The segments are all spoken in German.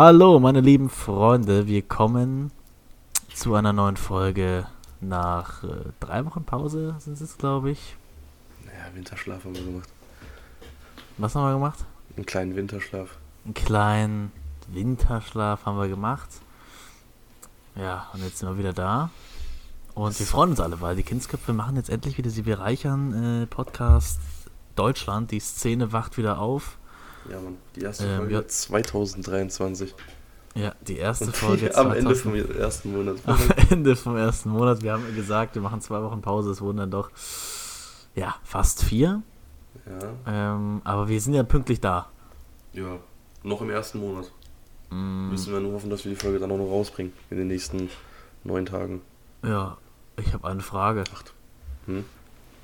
Hallo, meine lieben Freunde, wir kommen zu einer neuen Folge nach äh, drei Wochen Pause, sind es, glaube ich. Naja, Winterschlaf haben wir gemacht. Was haben wir gemacht? Einen kleinen Winterschlaf. Einen kleinen Winterschlaf haben wir gemacht. Ja, und jetzt sind wir wieder da. Und wir freuen uns alle, weil die Kindsköpfe machen jetzt endlich wieder, sie bereichern äh, Podcast Deutschland. Die Szene wacht wieder auf. Ja, Mann. Die erste Ähm, Folge ja. 2023. Ja, die erste Und Folge am Ende 2000 vom ersten Monat. am Ende vom ersten Monat. Wir haben gesagt, wir machen zwei Wochen Pause. Es wurden dann doch, ja, fast vier. Ja. Ähm, aber wir sind ja pünktlich da. ja, noch im ersten Monat. Mm, Müssen wir nur hoffen, dass wir die Folge dann auch noch rausbringen. In den nächsten neun Tagen. ja, ich habe eine Frage. Acht. Hm?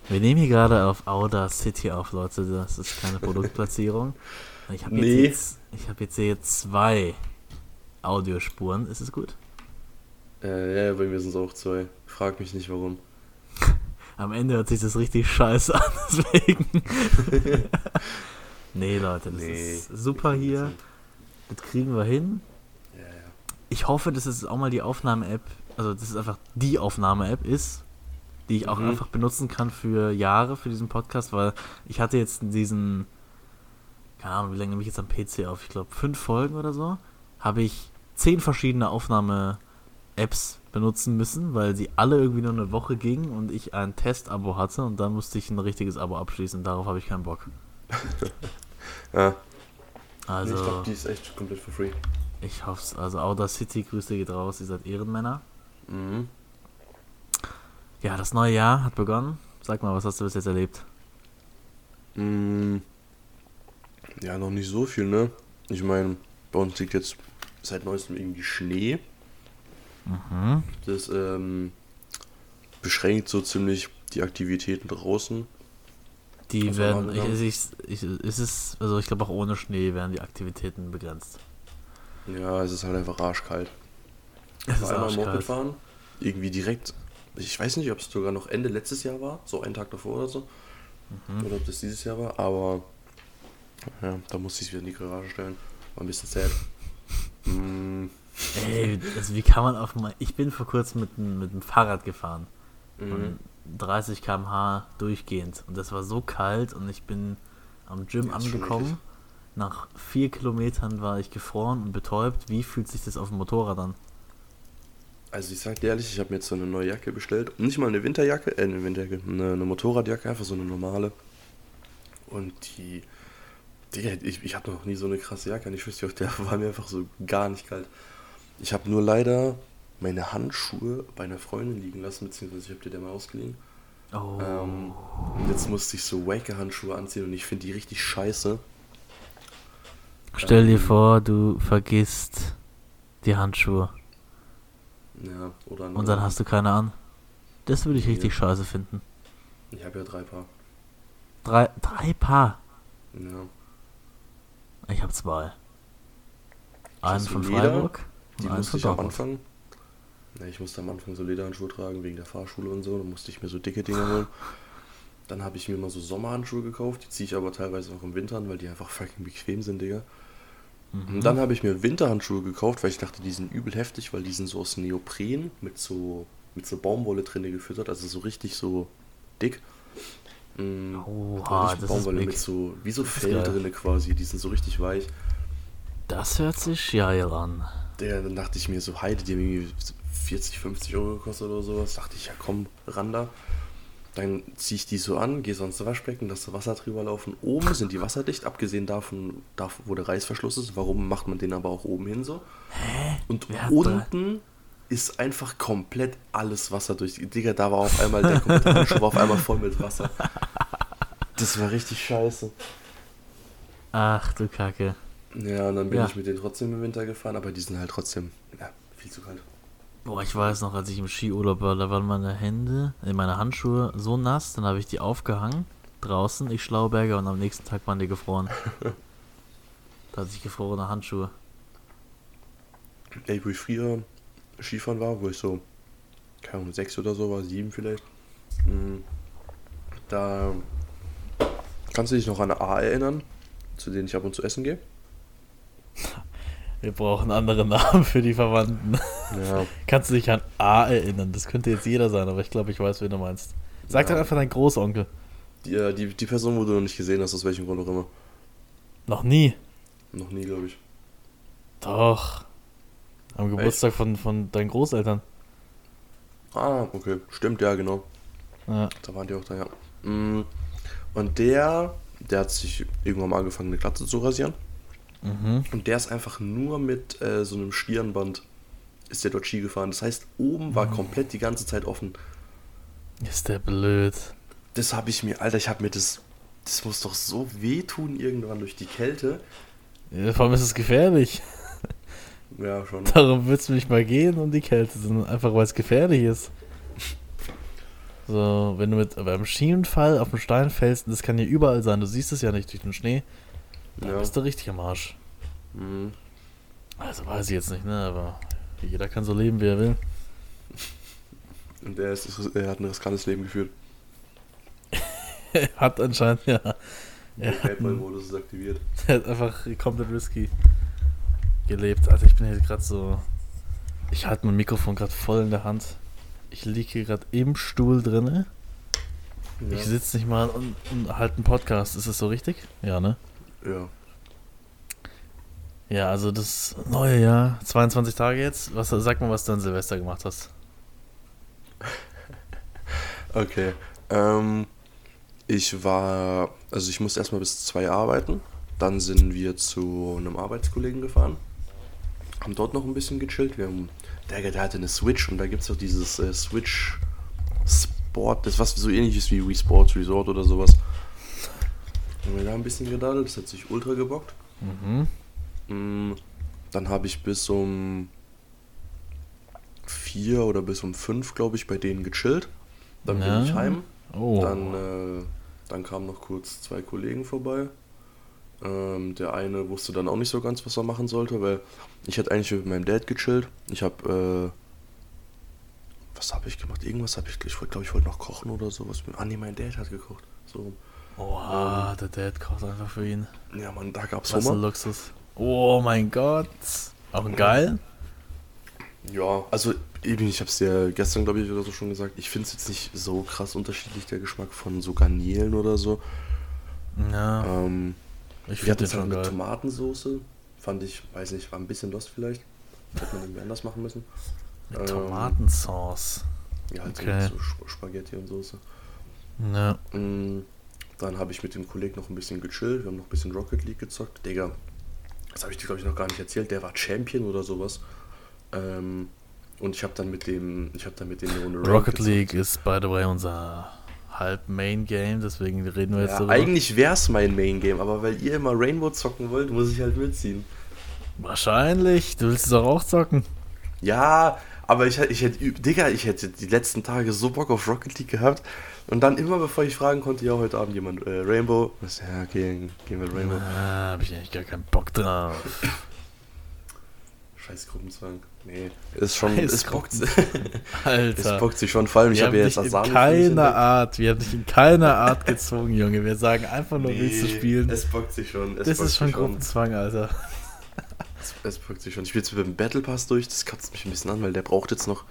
Wir nehmen hier gerade auf Auda City auf, Leute. Das ist keine Produktplatzierung. Ich habe Nee. jetzt, ich hab jetzt hier zwei Audiospuren. Ist es gut? Äh, ja, bei mir sind es auch zwei. Frag mich nicht warum. Am Ende hört sich das richtig scheiße an, deswegen. nee, Leute, das Nee. ist super hier. Das kriegen wir hin. Ja, ja. Ich hoffe, dass es auch mal die Aufnahme-App, also dass es einfach die Aufnahme-App ist, die ich auch Mhm. einfach benutzen kann für Jahre, für diesen Podcast, weil ich hatte jetzt diesen, keine Ahnung, wie lange nehme ich jetzt am PC auf? Ich glaube, fünf Folgen oder so, habe ich zehn verschiedene Aufnahme-Apps benutzen müssen, weil sie alle irgendwie nur eine Woche gingen und ich ein Test-Abo hatte und dann musste ich ein richtiges Abo abschließen. Darauf habe ich keinen Bock. ja. Also, ich glaube, die ist echt komplett for free. ich hoffe es. Also, Audacity, Grüße geht raus, ihr seid Ehrenmänner. Mhm. Ja, das neue Jahr hat begonnen. Sag mal, was hast du bis jetzt erlebt? Mm, Ja, noch nicht so viel, ne? Ich meine, bei uns liegt jetzt seit neuestem irgendwie Schnee. Mhm. Das ähm, beschränkt so ziemlich die Aktivitäten draußen. Die Was werden, haben wir ich, ich, ich, ist es, also ich glaube auch ohne Schnee werden die Aktivitäten begrenzt. Ja, es ist halt einfach arschkalt. Es Ich war einmal Moped fahren. Irgendwie direkt, ich weiß nicht, ob es sogar noch Ende letztes Jahr war, so einen Tag davor oder so. Mhm. Oder ob das dieses Jahr war, aber ja, da musste ich es wieder in die Garage stellen. War ein bisschen sad. Mm, Ey, also wie kann man auf mal. Ich bin vor kurzem mit, dem- mit dem Fahrrad gefahren. mhm. Und 30 km/h durchgehend. Und das war so kalt und ich bin am Gym Ja, angekommen. Nach vier Kilometern war ich gefroren und betäubt. Wie fühlt sich das auf dem Motorrad an? Also ich sag dir ehrlich, ich habe mir jetzt so eine neue Jacke bestellt. Nicht mal eine Winterjacke, äh, eine Winterjacke, eine, eine Motorradjacke, einfach so eine normale. Und die, Digga, ich, ich hatte noch nie so eine krasse Jacke. Und ich wüsste auch, der war mir einfach so gar nicht kalt. Ich habe nur leider meine Handschuhe bei einer Freundin liegen lassen, beziehungsweise ich habe dir der mal ausgeliehen. Oh. Ähm, jetzt musste ich so Wake-Handschuhe anziehen und ich finde die richtig scheiße. Stell dir ähm, vor, du vergisst die Handschuhe. Ja, oder Und dann hast du keine an. Das würde ich richtig Ja. scheiße finden. Ich habe ja drei Paar. Drei, drei Paar. Ja. Ich habe zwei. Einen von Leder? Freiburg Die einen musste von ich am. Anfang. Ja, ich musste am Anfang so Lederhandschuhe tragen wegen der Fahrschule und so. Dann musste ich mir so dicke Dinger holen. Dann habe ich mir mal so Sommerhandschuhe gekauft. Die ziehe ich aber teilweise auch im Winter an, weil die einfach fucking bequem sind, Digga. Mhm. Und dann habe ich mir Winterhandschuhe gekauft, weil ich dachte, die sind übel heftig, weil die sind so aus Neopren mit so, mit so Baumwolle drinne gefüttert. Also so richtig so dick. Mm, Oha, das ist Baumwolle big. mit so, wie so Fell drinne quasi. Die sind so richtig weich. Das hört sich geil an. Der, dann dachte ich mir so, Heide, die haben irgendwie 40, 50 Euro gekostet oder sowas. Dachte ich, ja komm, ran da. Dann ziehe ich die so an, gehe so ans Waschbecken, lasse Wasser drüber laufen. Oben sind die wasserdicht, abgesehen davon, da, wo der Reißverschluss ist. Warum macht man den aber auch oben hin so? Und Wer hat unten ist einfach komplett alles Wasser durch. Digga, da war auf einmal, der Handschuh war auf einmal voll mit Wasser. Das war richtig scheiße. Ach du Kacke. Ja, und dann bin Ja. ich mit denen trotzdem im Winter gefahren, aber die sind halt trotzdem, ja, viel zu kalt. Boah, ich weiß noch, als ich im Skiurlaub war, da waren meine Hände, äh, meine Handschuhe so nass, dann habe ich die aufgehangen draußen, ich Schlauberger, und am nächsten Tag waren die gefroren. da hatte ich gefrorene Handschuhe. Ey, wo ich früher Skifahren war, wo ich so, keine Ahnung, sechs oder so war, sieben vielleicht. mm, Da kannst du dich noch an A erinnern, zu denen ich ab und zu essen gehe. Wir brauchen andere Namen für die Verwandten. Ja. Kannst du dich an A erinnern? Das könnte jetzt jeder sein, aber ich glaube, ich weiß, wen du meinst. Sag Ja. dann einfach dein Großonkel. Die, äh, die, die Person, wo du noch nicht gesehen hast, aus welchem Grund auch immer. Noch nie. Noch nie, glaube ich. Doch. Am Geburtstag von, von deinen Großeltern. Ah, okay. Stimmt, ja, genau. Ja. Da waren die auch da, ja. Mm, Und der, der hat sich irgendwann mal angefangen, eine Glatze zu rasieren. Mhm. Und der ist einfach nur mit äh, so einem Stirnband ist der dort Ski gefahren. Das heißt, oben war komplett die ganze Zeit offen. Ist der blöd. Das habe ich mir, Alter, ich habe mir das, das muss doch so wehtun irgendwann durch die Kälte. Ja, vor allem ist es gefährlich. Ja, schon. Darum wird es nicht mal gehen um die Kälte, sondern einfach weil es gefährlich ist. So, wenn du mit beim Schienenfall auf den Stein fällst, und das kann ja überall sein, du siehst es ja nicht durch den Schnee, dann Ja. bist du richtig am Arsch. Mhm. Also weiß ich jetzt nicht, ne, aber jeder kann so leben, wie er will. Und er, ist, er hat ein riskantes Leben geführt. hat anscheinend, ja. Der Er Paypal-Modus ist aktiviert. er hat einfach komplett risky gelebt. Also ich bin hier gerade so. Ich halte mein Mikrofon gerade voll in der Hand. Ich liege hier gerade im Stuhl drinne. Ja. Ich sitze nicht mal und, und halte einen Podcast. Ist das so richtig? Ja, ne? ja. Ja, also das neue Jahr, 22 Tage jetzt. Was, sag mal, was du an Silvester gemacht hast. Okay. Ähm, ich war, also ich musste erstmal bis zwei arbeiten. Dann sind wir zu einem Arbeitskollegen gefahren. Haben dort noch ein bisschen gechillt. Wir haben, der, der hatte eine Switch und da gibt es auch dieses äh, Switch Sport, das was so ähnlich ist wie Wii Sports Resort oder sowas. Haben wir da ein bisschen gedaddelt, das hat sich ultra gebockt. Mhm. Mm, Dann habe ich bis um vier oder bis um fünf, glaube ich, bei denen gechillt. Dann Ja. bin ich heim. Oh. Dann, äh, dann kamen noch kurz zwei Kollegen vorbei. Ähm, der eine wusste dann auch nicht so ganz, was er machen sollte, weil ich hätte eigentlich mit meinem Dad gechillt. Ich habe, äh, was habe ich gemacht? Irgendwas habe ich, ich glaube, ich wollte noch kochen oder sowas. Ah, nee, mein Dad hat gekocht. So. Oha, der Dad kocht einfach für ihn. Ja, Mann, da gab's Was ein Hummer. Luxus. Oh mein Gott. Auch geil? Ja, also eben, ich habe es dir gestern, glaube ich, oder so schon gesagt. Ich finde es jetzt nicht so krass unterschiedlich, der Geschmack von so Garnelen oder so. Ja, Ähm, ich finde den schon geil. Tomatensoße. Fand ich, weiß nicht, war ein bisschen lost vielleicht. Hätte man irgendwie anders machen müssen. Mit ähm, Tomatensauce. Ja, halt Okay. so, so Sp- Spaghetti und Soße. Ja. Mm, Dann habe ich mit dem Kollegen noch ein bisschen gechillt. Wir haben noch ein bisschen Rocket League gezockt. Digga, das habe ich dir, glaube ich, noch gar nicht erzählt. Der war Champion oder sowas. Ähm, und ich habe dann mit dem, ich habe dann mit dem Rocket gezockt. League ist, by the way, unser halb Main Game, deswegen reden wir jetzt Ja, darüber. eigentlich wär's mein Main Game, aber weil ihr immer Rainbow zocken wollt, muss ich halt mitziehen. Wahrscheinlich. Du willst es doch auch zocken. Ja, aber ich, ich hätte, Digga, ich hätte die letzten Tage so Bock auf Rocket League gehabt. Und dann immer, bevor ich fragen konnte, ja, heute Abend jemand, äh, Rainbow. Was, ja, okay, gehen wir Rainbow. Ah, hab ich eigentlich gar keinen Bock drauf. Scheiß Gruppenzwang. Nee, ist schon, es bockt, es Alter. bockt sich schon. Vor allem, ich habe ja jetzt in keiner entdeckt. Art, wir haben dich in keiner Art gezwungen, Junge. Wir sagen einfach nur, willst du Nee, spielen. Es bockt sich schon. Es das ist schon Gruppenzwang, Alter. Es, es bockt sich schon. Ich spiele jetzt mit dem Battle Pass durch. Das kotzt mich ein bisschen an, weil der braucht jetzt noch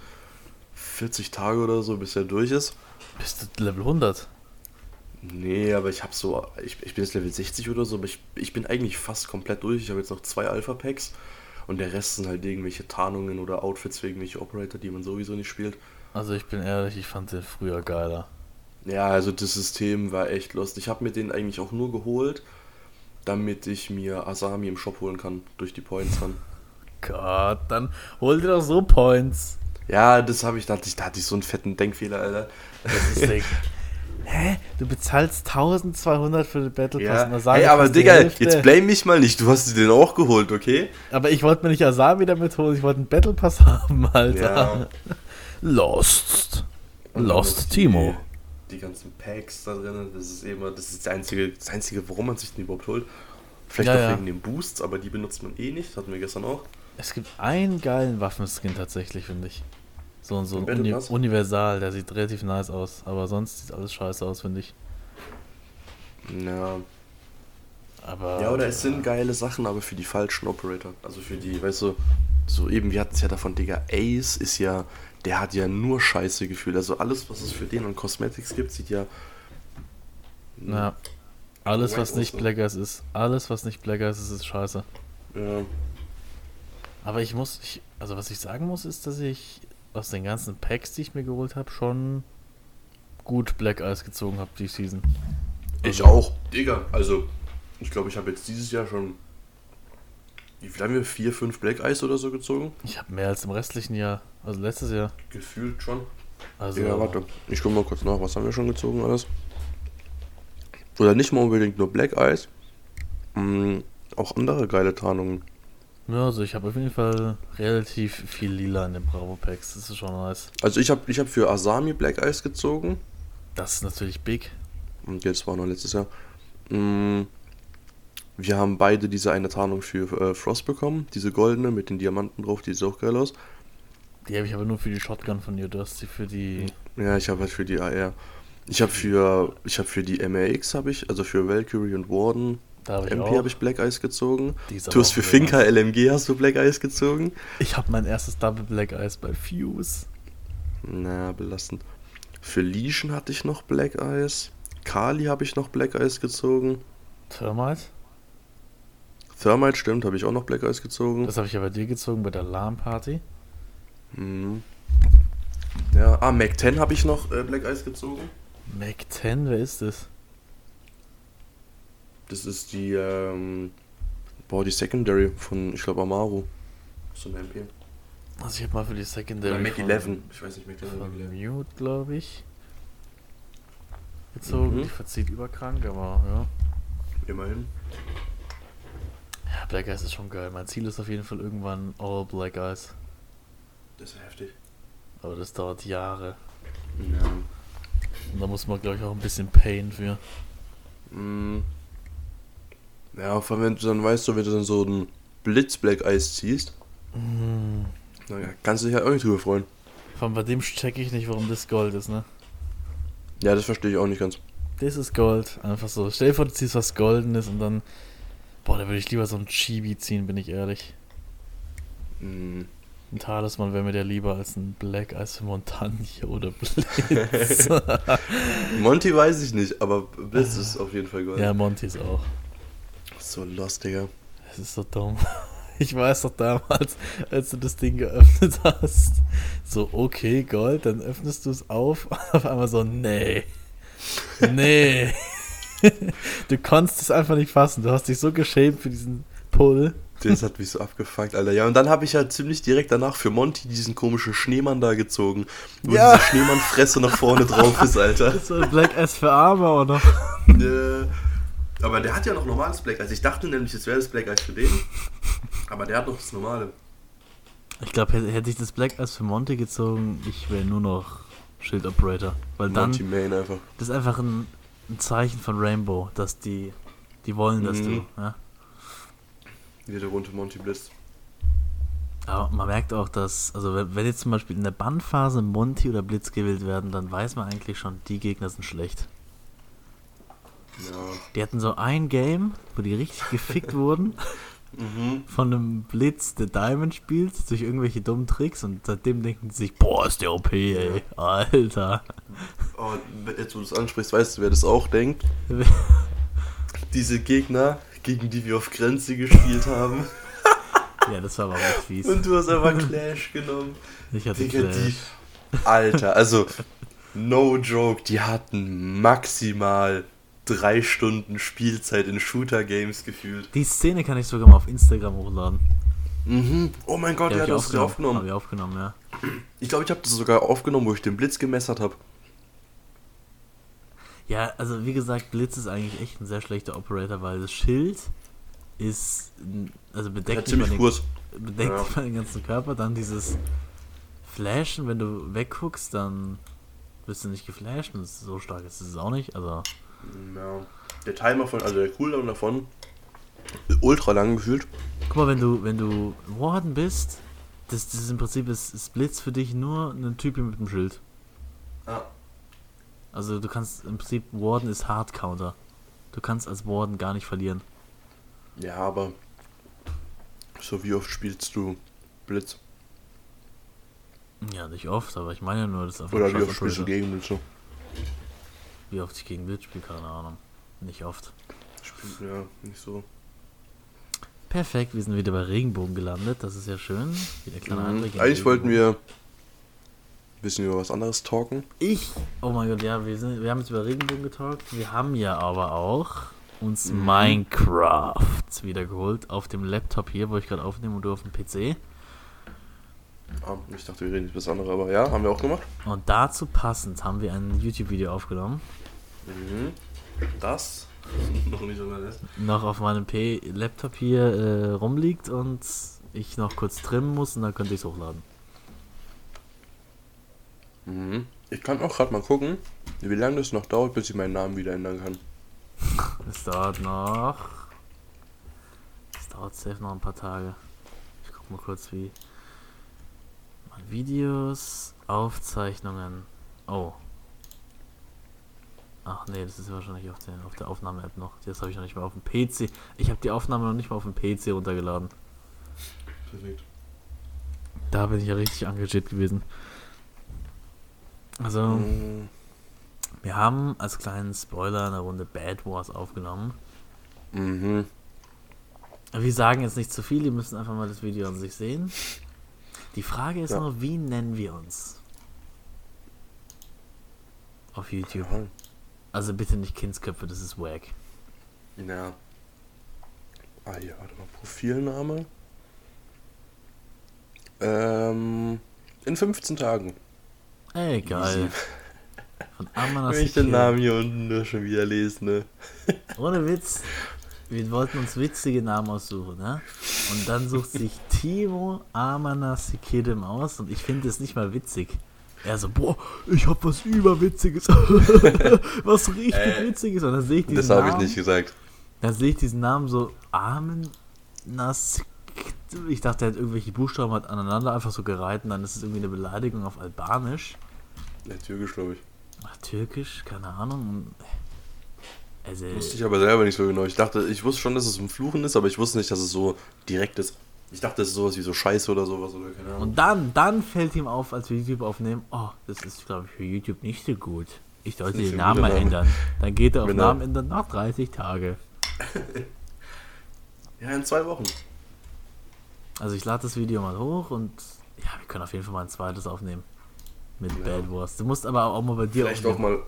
40 Tage oder so, bis er durch ist. Bist du Level 100? Nee, aber ich habe so, ich, ich bin jetzt Level 60 oder so, aber ich, ich bin eigentlich fast komplett durch. Ich habe jetzt noch zwei Alpha-Packs und der Rest sind halt irgendwelche Tarnungen oder Outfits für irgendwelche Operator, die man sowieso nicht spielt. Also ich bin ehrlich, ich fand den früher geiler. Ja, also das System war echt lost. Ich habe mir den eigentlich auch nur geholt, damit ich mir Asami im Shop holen kann, durch die Points dann. Gott, dann hol dir doch so Points. Ja, das habe ich, da hatte ich, da hatte ich so einen fetten Denkfehler, Alter. Das ist Ding. Hä? Du bezahlst 1200 für den Battle Pass Ja. und Asami Hey, aber Digga, jetzt blame mich mal nicht. Du hast den auch geholt, okay? Aber ich wollte mir nicht Asami damit holen, ich wollte einen Battle Pass haben, Alter. Ja. Lost. Und Lost Timo. Die, die ganzen Packs da drin, das ist immer, das ist das einzige, das einzige, warum man sich den überhaupt holt. Vielleicht Ja, auch ja. wegen den Boosts, aber die benutzt man eh nicht, hatten wir gestern auch. Es gibt einen geilen Waffenskin tatsächlich, finde ich. So, so ein Uni Pass? Universal, der sieht relativ nice aus. Aber sonst sieht alles scheiße aus, finde ich. Ja, Aber Ja, oder es sind geile Sachen, aber für die falschen Operator. Also für die, weißt du, so eben, wir hatten es ja davon, Digga, Ace ist ja, der hat ja nur scheiße Gefühl. Also alles, was es für den an Cosmetics gibt, sieht ja. Ja. Alles, was nicht Awesome. Black Eyes ist, alles, was nicht Black Eyes ist, ist scheiße. Ja, Aber ich muss, ich, also was ich sagen muss, ist, dass ich aus den ganzen Packs, die ich mir geholt habe, schon gut Black Eyes gezogen habe die Season. ich Also- auch. Digga, also, ich glaube, ich habe jetzt dieses Jahr schon. Wie viel haben wir? Vier, fünf Black Eyes oder so gezogen? Ich habe mehr als im restlichen Jahr, also letztes Jahr. Gefühlt schon. Also Ja, warte. Ich guck mal kurz nach, was haben wir schon gezogen alles? Oder nicht mal unbedingt nur Black Eyes. Mm, auch andere geile Tarnungen. Ja, also ich habe auf jeden Fall relativ viel Lila in den Bravo Packs. Das ist schon nice. Also ich habe ich hab für Asami Black Eyes gezogen. Das ist natürlich big. Und jetzt war noch letztes Jahr. Mm, Wir haben beide diese eine Tarnung für äh, Frost bekommen. Diese goldene mit den Diamanten drauf, die sieht auch geil aus. Die habe ich aber nur für die Shotgun von dir. Du hast die für die. Ja, ich habe halt für die AR. Ich habe für ich habe für die MRX habe ich, also für Valkyrie und Warden, Da ich MP habe ich Black Eyes gezogen. Du hast für Finca. LMG hast du Black Eyes gezogen. Ich habe mein erstes Double Black Eyes bei Fuse. Na, belastend. Für Legion hatte ich noch Black Eyes. Kali habe ich noch Black Eyes gezogen. Thermite. Thermite stimmt, habe ich auch noch Black Eyes gezogen. Das habe ich ja bei dir gezogen bei der Alarm Party. Mhm. Ja, ah, Mac 10 habe ich noch äh, Black Eyes gezogen. Mac 10, wer ist das? Das ist die, ähm, boah, die Secondary von, ich glaube, Amaru. So eine MP. Also ich habe mal für die Secondary Oder Mac von, 11. Ich weiß nicht, Mac 10 oder von Mac 11. Mute, glaube ich. Gezogen. Mhm. Die verzieht überkrank, aber ja. Immerhin. Ja, Black Eyes ist schon geil. Mein Ziel ist auf jeden Fall irgendwann All Black Eyes. Das ist heftig. Aber das dauert Jahre. Ja. Und da muss man, glaube ich, auch ein bisschen Pain für. Mm. Ja, vor allem, wenn du dann weißt, so, wenn du dann so ein Blitz Black Eyes ziehst, Mm. naja, kannst du dich halt auch nicht drüber freuen. Vor allem bei dem check ich nicht, warum das Gold ist, ne? Ja, das verstehe ich auch nicht ganz. Das ist Gold. Einfach so. Stell dir vor, du ziehst was Goldenes und dann. Boah, da würde ich lieber so ein Chibi ziehen, bin ich ehrlich. Mm. Ein Talisman wäre mir der lieber als ein Black Eyes für Montagne oder Blitz. Monty weiß ich nicht, aber Blitz ist auf jeden Fall Gold. ja, Montys auch. So lost, Digga. Das ist so dumm. Ich weiß doch damals, als du das Ding geöffnet hast, so, okay, Gold, dann öffnest du es auf und auf einmal so, nee. Nee. Du konntest es einfach nicht fassen. Du hast dich so geschämt für diesen Pull. Das hat mich so abgefuckt, Alter. Ja, und dann habe ich ja ziemlich direkt danach für Monty diesen komischen Schneemann da gezogen. Wo Ja. diese Schneemannfresse nach vorne drauf ist, Alter. Das war Black Eyes für Arme auch noch. Aber der hat ja noch normales Black Eyes. Ich dachte nämlich, es wäre das Black Eyes für den. Aber der hat noch das normale. Ich glaube, hätte, ich das Black Eyes für Monty gezogen, ich wäre nur noch Shield Operator. Weil dann, Monty Main einfach. das ist einfach ein, ein Zeichen von Rainbow, dass die, die wollen, dass Mhm. du, ja. Jede Runde Monty Blitz. Aber man merkt auch, dass, also wenn, wenn jetzt zum Beispiel in der Bannphase Monty oder Blitz gewählt werden, dann weiß man eigentlich schon, die Gegner sind schlecht. Ja. Die hatten so ein Game, wo die richtig gefickt wurden Mhm. von einem Blitz, der Diamond spielt, durch irgendwelche dummen Tricks und seitdem denken sie sich, boah, ist der OP, ey, Alter. Oh, jetzt wo du es ansprichst, weißt du, wer das auch denkt? Diese Gegner, gegen die wir auf Grenze gespielt haben. Ja, das war aber auch fies. Und du hast einfach Clash genommen. Ich hatte Digga, Clash. die. Alter, also, no joke, die hatten maximal drei Stunden Spielzeit in Shooter-Games gefühlt. Die Szene kann ich sogar mal auf Instagram hochladen. Mhm. Oh mein Gott, ja, hab du hast sie aufgenommen. Hab ich aufgenommen, ja. Ich glaube, ich habe das sogar aufgenommen, wo ich den Blitz gemessert habe. Ja, also wie gesagt, Blitz ist eigentlich echt ein sehr schlechter Operator, weil das Schild ist, also Ja, bedeckt, ziemlich mal den, kurz. bedeckt Ja. mal den ganzen Körper, dann dieses Flashen, wenn du wegguckst, dann wirst du nicht geflasht und so stark ist es auch nicht, also Ja. Der Timer von, also der Cooldown davon, ultra lang gefühlt. guck mal, wenn du, wenn du Warden bist, das, das ist im Prinzip ist, Blitz für dich nur ein Typ mit dem Schild. Ja. Also du kannst im Prinzip Warden ist Hard Counter. Du kannst als Warden gar nicht verlieren. Ja, aber so wie oft spielst du Blitz? Ja, nicht oft, aber ich meine nur, das ist einfach Oder wie oft spielst du gegen Blitz? so? Wie oft ich gegen Blitz spiele, keine Ahnung. Nicht oft. Spiel- Ja, nicht so. Perfekt, wir sind wieder bei Regenbogen gelandet. Das ist ja schön. Wieder kleiner Mhm. Eigentlich wollten Regenbogen. wir ein bisschen über was anderes talken. Ich, oh mein Gott, ja, wir, sind, wir haben jetzt über Regenbogen getalkt. Wir haben ja aber auch uns Mhm. Minecraft wieder geholt auf dem Laptop hier, wo ich gerade aufnehme und du auf dem PC. Ah, ich dachte, wir reden nicht über das andere, aber ja, haben wir auch gemacht. Und dazu passend haben wir ein YouTube-Video aufgenommen. Mhm. Das noch nicht unterlässt. Noch auf meinem P Laptop hier äh, rumliegt und ich noch kurz trimmen muss und dann könnte ich es hochladen. Mhm. Ich kann auch gerade mal gucken, wie lange das noch dauert, bis ich meinen Namen wieder ändern kann. Es dauert noch. Es dauert safe noch ein paar Tage. Ich guck mal kurz wie. Videos, Aufzeichnungen. Oh. Ach nee, das ist wahrscheinlich auf, den, auf der Aufnahme-App noch. Das habe ich noch nicht mal auf dem PC. Ich habe die Aufnahme noch nicht mal auf dem PC runtergeladen. Perfekt. Da bin ich ja richtig engagiert gewesen. Also, Mhm. wir haben als kleinen Spoiler eine Runde Bad Wars aufgenommen. Mhm. Wir sagen jetzt nicht zu viel, ihr müsst einfach mal das Video an sich sehen. Die Frage ist Ja. nur, wie nennen wir uns? Auf YouTube. Ja. Also bitte nicht Kindsköpfe, das ist wack. ja. Ah, hier, warte mal. Profilname. Ähm, in 15 Tagen. Ey, geil. Von Wenn ich den Namen hier unten nur schon wieder lese, ne? Ohne Witz. Wir wollten uns witzige Namen aussuchen, ne? Und dann sucht sich Timo Amanasikidim aus und ich finde es nicht mal witzig. Er so, boah, ich hab was überwitziges. was richtig Äh, witziges. Und dann sehe ich diesen Das habe ich nicht gesagt. Dann sehe ich diesen Namen so Amenas. Ich dachte, er hat irgendwelche Buchstaben halt aneinander einfach so gereiht und dann ist es irgendwie eine Beleidigung auf Albanisch. Ja, türkisch, glaube ich. Ach, Türkisch, keine Ahnung. Also, Wusste ich aber selber nicht so genau. Ich dachte, ich wusste schon, dass es ein Fluchen ist, aber ich wusste nicht, dass es so direkt ist. Ich dachte, es ist sowas wie so Scheiße oder sowas oder keine Ahnung. und dann, dann fällt ihm auf, als wir YouTube aufnehmen, oh, das ist, glaube ich, für YouTube nicht so gut. Ich sollte den Namen mal ändern. Dann geht er auf Genau. Namen ändern nach 30 Tage. Ja, in zwei Wochen. Also ich lade das Video mal hoch und ja, wir können auf jeden Fall mal ein zweites aufnehmen. Mit Ja. Bad Wars. Du musst aber auch mal bei dir Vielleicht auch aufnehmen. mal.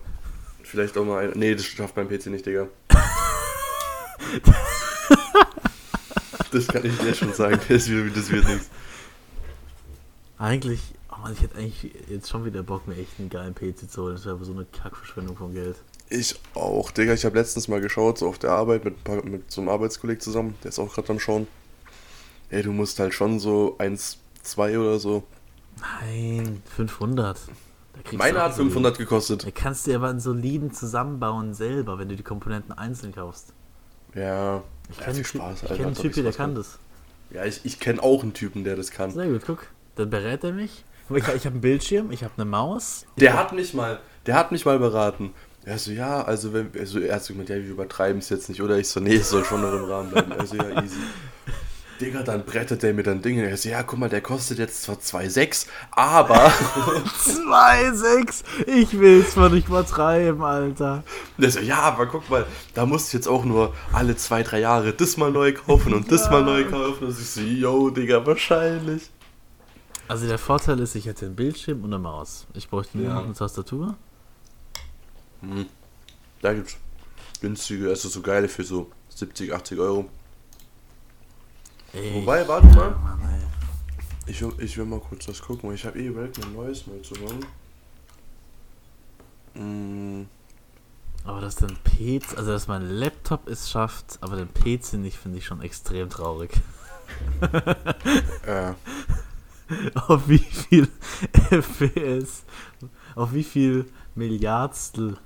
Vielleicht auch mal ein. Nee, das schafft mein PC nicht, Digga. das kann ich dir schon sagen. Das wird, das wird nichts. Eigentlich, oh Mann, ich hätte eigentlich jetzt schon wieder Bock, mir echt einen geilen PC zu holen. Das wäre aber so eine Kackverschwendung von Geld. Ich auch, Digga. Ich habe letztens mal geschaut, so auf der Arbeit mit, paar- mit so einem Arbeitskollegen zusammen. Der ist auch gerade am Schauen. Ey, du musst halt schon so 1, 2 oder so. Nein, 500. Da kriegst Meine hat auch so- 500 gekostet. Da kannst du aber einen soliden zusammenbauen selber, wenn du die Komponenten einzeln kaufst. Ja. Ich kenne einen, Spaß, ich Alter, kenn einen hat doch Typ, der kann das. Ja, ich, ich kenne auch einen Typen, der das kann. Sehr gut, guck. Dann berät er mich. Ich, ich habe einen Bildschirm, ich habe eine Maus. Der hat mich mal, der hat mich mal beraten. Er so, ja, also wenn, also er hat so gemeint, ja, wir übertreiben es jetzt nicht, oder? Ich so, nee, es soll schon noch im Rahmen bleiben. Also ja, easy. Digga, dann brettet der mir dann Dinge. Er so, ja, guck mal, der kostet jetzt zwar 2,6, aber 2,6. Ich will's mal nicht übertreiben, Alter. der so, ja, aber guck mal, da musst du jetzt auch nur alle zwei, drei Jahre das mal neu kaufen und das mal neu kaufen. Und ich so, yo, Digga, wahrscheinlich. Also der Vorteil ist, ich hätte einen Bildschirm und eine Maus. Ich bräuchte nur Ja. noch eine Tastatur. Hm. Da gibt's günstige, also so geile für so 70, 80 Euro. Ey, Wobei, warte mal. Ich will, ich will mal kurz was gucken, ich habe eh überlegt, ein neues mal zu holen. Mm, Aber dass dein PC, also dass mein Laptop es schafft, aber den PC nicht, finde ich schon extrem traurig. äh, Auf wie viel FPS, auf wie viel Milliardstel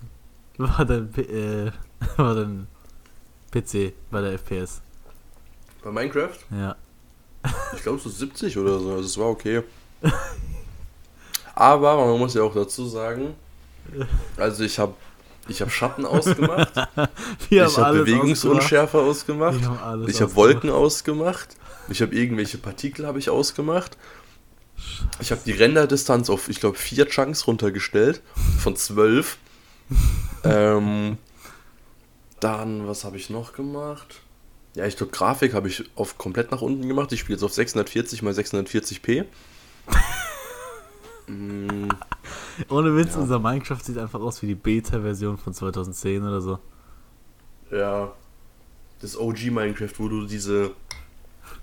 war dein, äh, war dein PC bei der FPS? Bei Minecraft? Ja. Ich glaube so 70 oder so, also es war okay. Aber man muss ja auch dazu sagen, also ich habe Ich habe Schatten ausgemacht. Ich habe Bewegungsunschärfe ausgemacht. Alles ich habe Wolken ausgemacht. Ich habe irgendwelche Partikel habe ich ausgemacht. Ich habe die Renderdistanz auf, ich glaube, vier Chunks runtergestellt. Von zwölf. ähm, dann, was habe ich noch gemacht? Ja, ich glaube, Grafik habe ich auf komplett nach unten gemacht. Ich spiele jetzt auf 640 x 640p. mm, Ohne Witz, ja. unser Minecraft sieht einfach aus wie die Beta-Version von 2010 oder so. Ja. Das OG Minecraft, wo du diese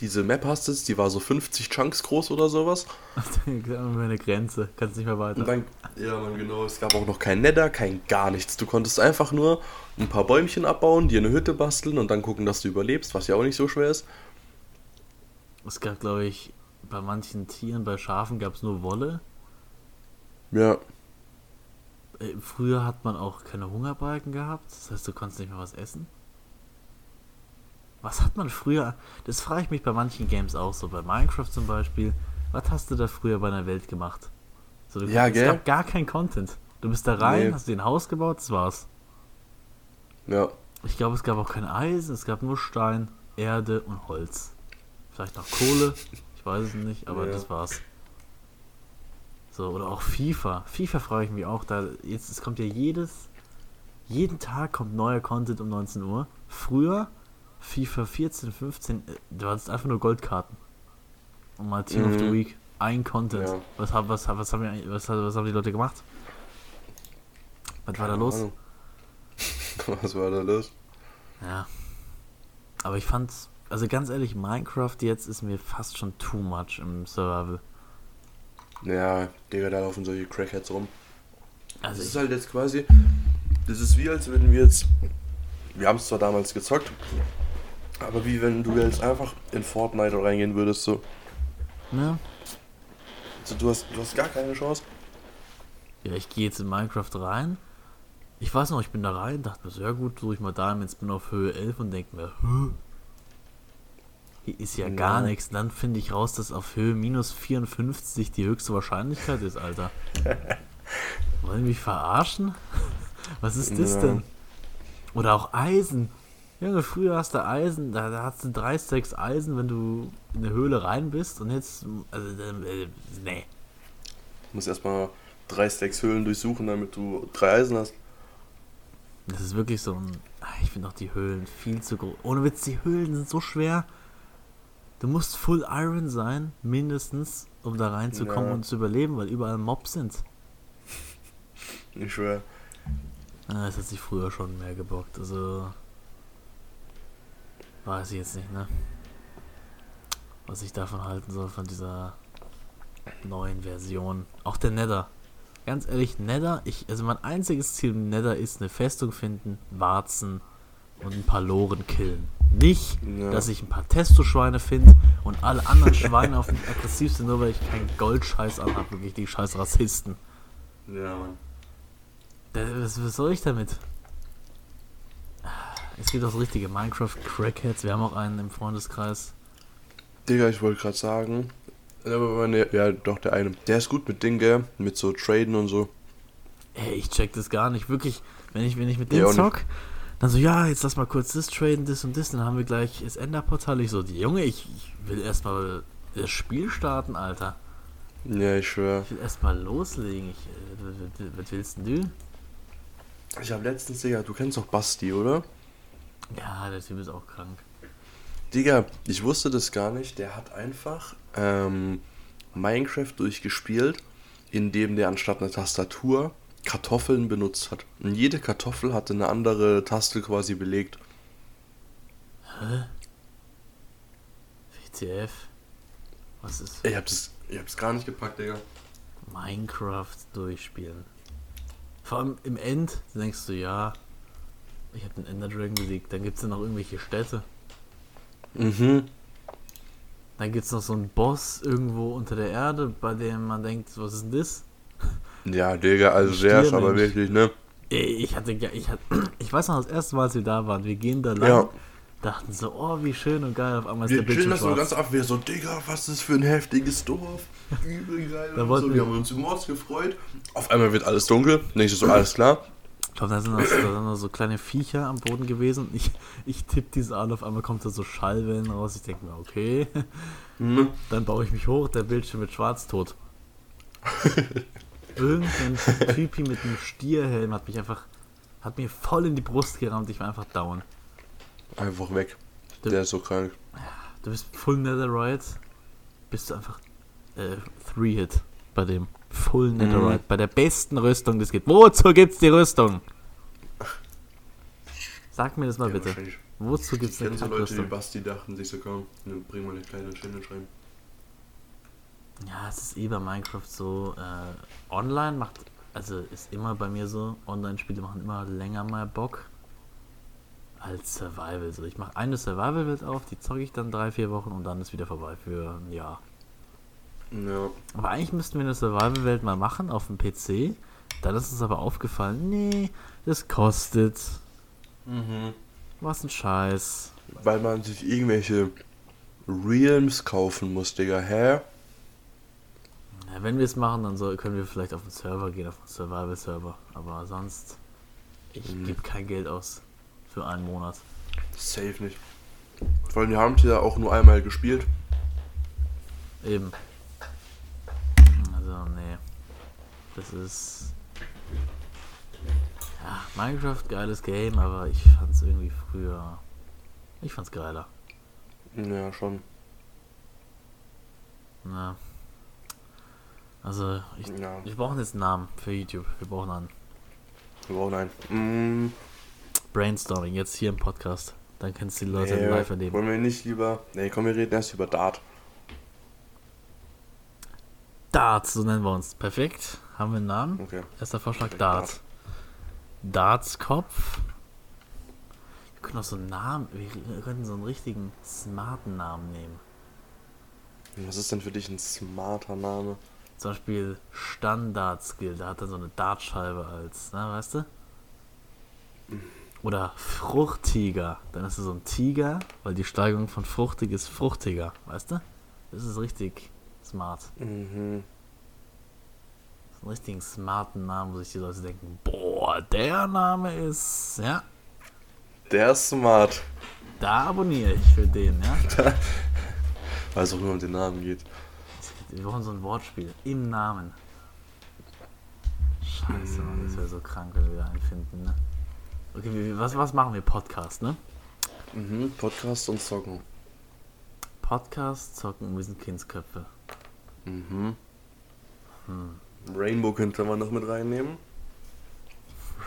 diese Map hast jetzt, die war so 50 Chunks groß oder sowas. eine Grenze, kannst nicht mehr weiter. Dann, ja, man, genau. Es gab auch noch kein Nether, kein gar nichts. Du konntest einfach nur ein paar Bäumchen abbauen, dir eine Hütte basteln und dann gucken, dass du überlebst, was ja auch nicht so schwer ist. Es gab, glaube ich, bei manchen Tieren, bei Schafen gab es nur Wolle. Ja. Äh, früher hat man auch keine Hungerbalken gehabt, das heißt, du konntest nicht mehr was essen. Was hat man früher? Das frage ich mich bei manchen Games auch so. Bei Minecraft zum Beispiel. Was hast du da früher bei einer Welt gemacht? So, ja, es gell? gab gar kein Content. Du bist da rein, nee. hast dir ein Haus gebaut, das war's. Ja. Ich glaube, es gab auch kein Eisen, es gab nur Stein, Erde und Holz. Vielleicht noch Kohle, ich weiß es nicht, aber ja. das war's. So, oder auch FIFA. FIFA frage ich mich auch, da jetzt es kommt ja jedes, jeden Tag kommt neuer Content um 19 Uhr. Früher FIFA 14, 15, äh, du hattest einfach nur Goldkarten. Und mal Team mhm. of the mhm. Week, ein Content. Ja. Was, was, was, haben wir, was, was haben die Leute gemacht? Was Keine war da los? Ahnung. was war da los? Ja. Aber ich fand, also ganz ehrlich, Minecraft jetzt ist mir fast schon too much im Survival. Ja, Digga, da laufen solche Crackheads rum. Also das ist halt jetzt quasi, das ist wie als würden wir jetzt, wir haben es zwar damals gezockt, aber wie wenn du jetzt einfach in Fortnite reingehen würdest, so. Ja. Also du hast, du hast gar keine Chance. Ja, ich gehe jetzt in Minecraft rein. Ich weiß noch, ich bin da rein, dachte mir, sehr gut, suche ich mal da, jetzt bin auf Höhe 11 und denke mir, Hö? hier ist ja, ja. gar nichts. Und dann finde ich raus, dass auf Höhe minus 54 die höchste Wahrscheinlichkeit ist, Alter. Wollen mich verarschen? Was ist das ja. denn? Oder auch Eisen. Junge, früher hast du Eisen, da, da hast du drei Stacks Eisen, wenn du in eine Höhle rein bist und jetzt, also, äh, nee. Du musst erstmal drei Stacks Höhlen durchsuchen, damit du drei Eisen hast. Das ist wirklich so ein, ich finde auch die Höhlen viel zu groß. Ohne Witz, die Höhlen sind so schwer. Du musst Full Iron sein, mindestens, um da reinzukommen ja. und zu überleben, weil überall Mobs sind. Ich schwör. Ah, das hat sich früher schon mehr gebockt, also Weiß ich jetzt nicht, ne? Was ich davon halten soll, von dieser neuen Version. Auch der Nether. Ganz ehrlich, Nether, ich, also mein einziges Ziel im Nether ist eine Festung finden, Warzen und ein paar Loren killen. Nicht, ja. dass ich ein paar Testo-Schweine finde und alle anderen Schweine auf mich aggressiv sind, nur weil ich keinen Goldscheiß anhabe. Wirklich die scheiß Rassisten. Ja, Mann. Was, was soll ich damit? Es gibt auch so richtige Minecraft-Crackheads. Wir haben auch einen im Freundeskreis. Digga, ich wollte gerade sagen. Ja, doch, der eine. Der ist gut mit Dingen, gell? Mit so Traden und so. Ey, ich check das gar nicht. Wirklich, wenn ich, wenn ich mit dem ja, zock, dann so, ja, jetzt lass mal kurz das traden, das und das. Dann haben wir gleich das Enderportal. Ich so, die Junge, ich, ich will erstmal das Spiel starten, Alter. Ja, ich schwör. Ich will erstmal loslegen. Ich, äh, was willst denn du? Ich habe letztens, Digga, du kennst doch Basti, oder? Ja, der Typ ist auch krank. Digga, ich wusste das gar nicht. Der hat einfach ähm, Minecraft durchgespielt, indem der anstatt einer Tastatur Kartoffeln benutzt hat. Und jede Kartoffel hatte eine andere Taste quasi belegt. Hä? WTF? Was ist. Ich hab's, ich hab's gar nicht gepackt, Digga. Minecraft durchspielen. Vor allem im End denkst du, ja, ich habe den Ender Dragon besiegt. Dann gibt es noch irgendwelche Städte. Mhm. Dann gibt es noch so einen Boss irgendwo unter der Erde, bei dem man denkt, was ist denn das? Ja, Digga, also sehr ist aber wirklich, ne? Ich hatte, ich hatte, ich weiß noch das erste Mal, als wir da waren, wir gehen da lang, ja. dachten so, oh, wie schön und geil, auf einmal ist wir der Bildschirm das so ganz ab, wir so, Digga, was ist für ein heftiges Dorf, übel geil, da so, wir haben uns im Mords gefreut, auf einmal wird alles dunkel, nächstes so, alles klar, glaube, da sind, noch, da sind noch so kleine Viecher am Boden gewesen. Ich, ich tippe diese an, auf einmal kommt da so Schallwellen raus. Ich denke mir, okay. Mhm. Dann baue ich mich hoch, der Bildschirm wird schwarz tot. Irgendein Typi mit einem Stierhelm hat mich einfach, hat mir voll in die Brust gerammt. Ich war einfach down. Einfach weg. Du- Der ist so krank. Du bist Full Netherite, bist du einfach äh, Three-Hit bei dem. Full Netherite, bei der besten Rüstung, die es gibt. Wozu gibt's die Rüstung? Sag mir das mal Ja, bitte. Wozu Ich gibt's eine kenne so Leute, die Kackrüstung? Basti dachten sich so, komm, dann bring mal eine kleine Challenge rein. Ja, es ist eh bei Minecraft so, äh, online macht, also ist immer bei mir so, Online-Spiele machen immer länger mal Bock als Survival. So, ich mache eine Survival-Welt auf, die zocke ich dann drei, vier Wochen und dann ist wieder vorbei für ein Jahr. Ja. Aber eigentlich müssten wir eine Survival-Welt mal machen auf dem PC. Dann ist uns aber aufgefallen, nee, das kostet. Mhm. Was ein Scheiß. Weil man sich irgendwelche Realms kaufen muss, Digga. Hä? Ja, wenn wir es machen, dann soll, können wir vielleicht auf den Server gehen, auf den Survival-Server. Aber sonst, ich Mhm. gebe kein Geld aus für einen Monat. Safe nicht. Vor allem, wir haben die ja auch nur einmal gespielt. Eben. Also, nee. Das ist. Ja, Minecraft, geiles Game, aber ich fand's irgendwie früher. Ich fand's geiler. Ja, schon. Na. Also, ich, Ja. wir brauchen jetzt einen Namen für YouTube. Wir brauchen einen Wir brauchen einen. Mm, Brainstorming, jetzt hier im Podcast. Dann kannst du die Leute nee, live erleben. Wollen wir nicht lieber. Nee, komm, wir reden erst über Dart. Darts, so nennen wir uns. Perfekt. Haben wir einen Namen? Okay. Erster Vorschlag Perfekt, Darts. Darts Kopf. Wir können auch so einen Namen, wir könnten so einen richtigen smarten Namen nehmen. Was ist denn für dich ein smarter Name? Zum Beispiel Standard Skill, da hat er so eine Dartscheibe als, na, weißt du? Oder Fruchttiger, dann ist er so ein Tiger, weil die Steigerung von fruchtig ist fruchtiger, weißt du? Das ist richtig smart. Mhm. Das ist einen richtigen smarten Namen, wo sich die Leute denken, boah, der Name ist, ja, Der ist smart. da abonniere ich für den, ja. Weil es auch nur um den Namen geht. Wir brauchen so ein Wortspiel im Namen. Scheiße, Mann, das wäre so krank, wenn wir wieder einen finden, ne? Okay, wie- was, was machen wir? Podcast, ne? Mhm. Podcast und Zocken. Podcast, zocken, wir sind Kindsköpfe. Mhm. Hm. Rainbow könnte man noch mit reinnehmen.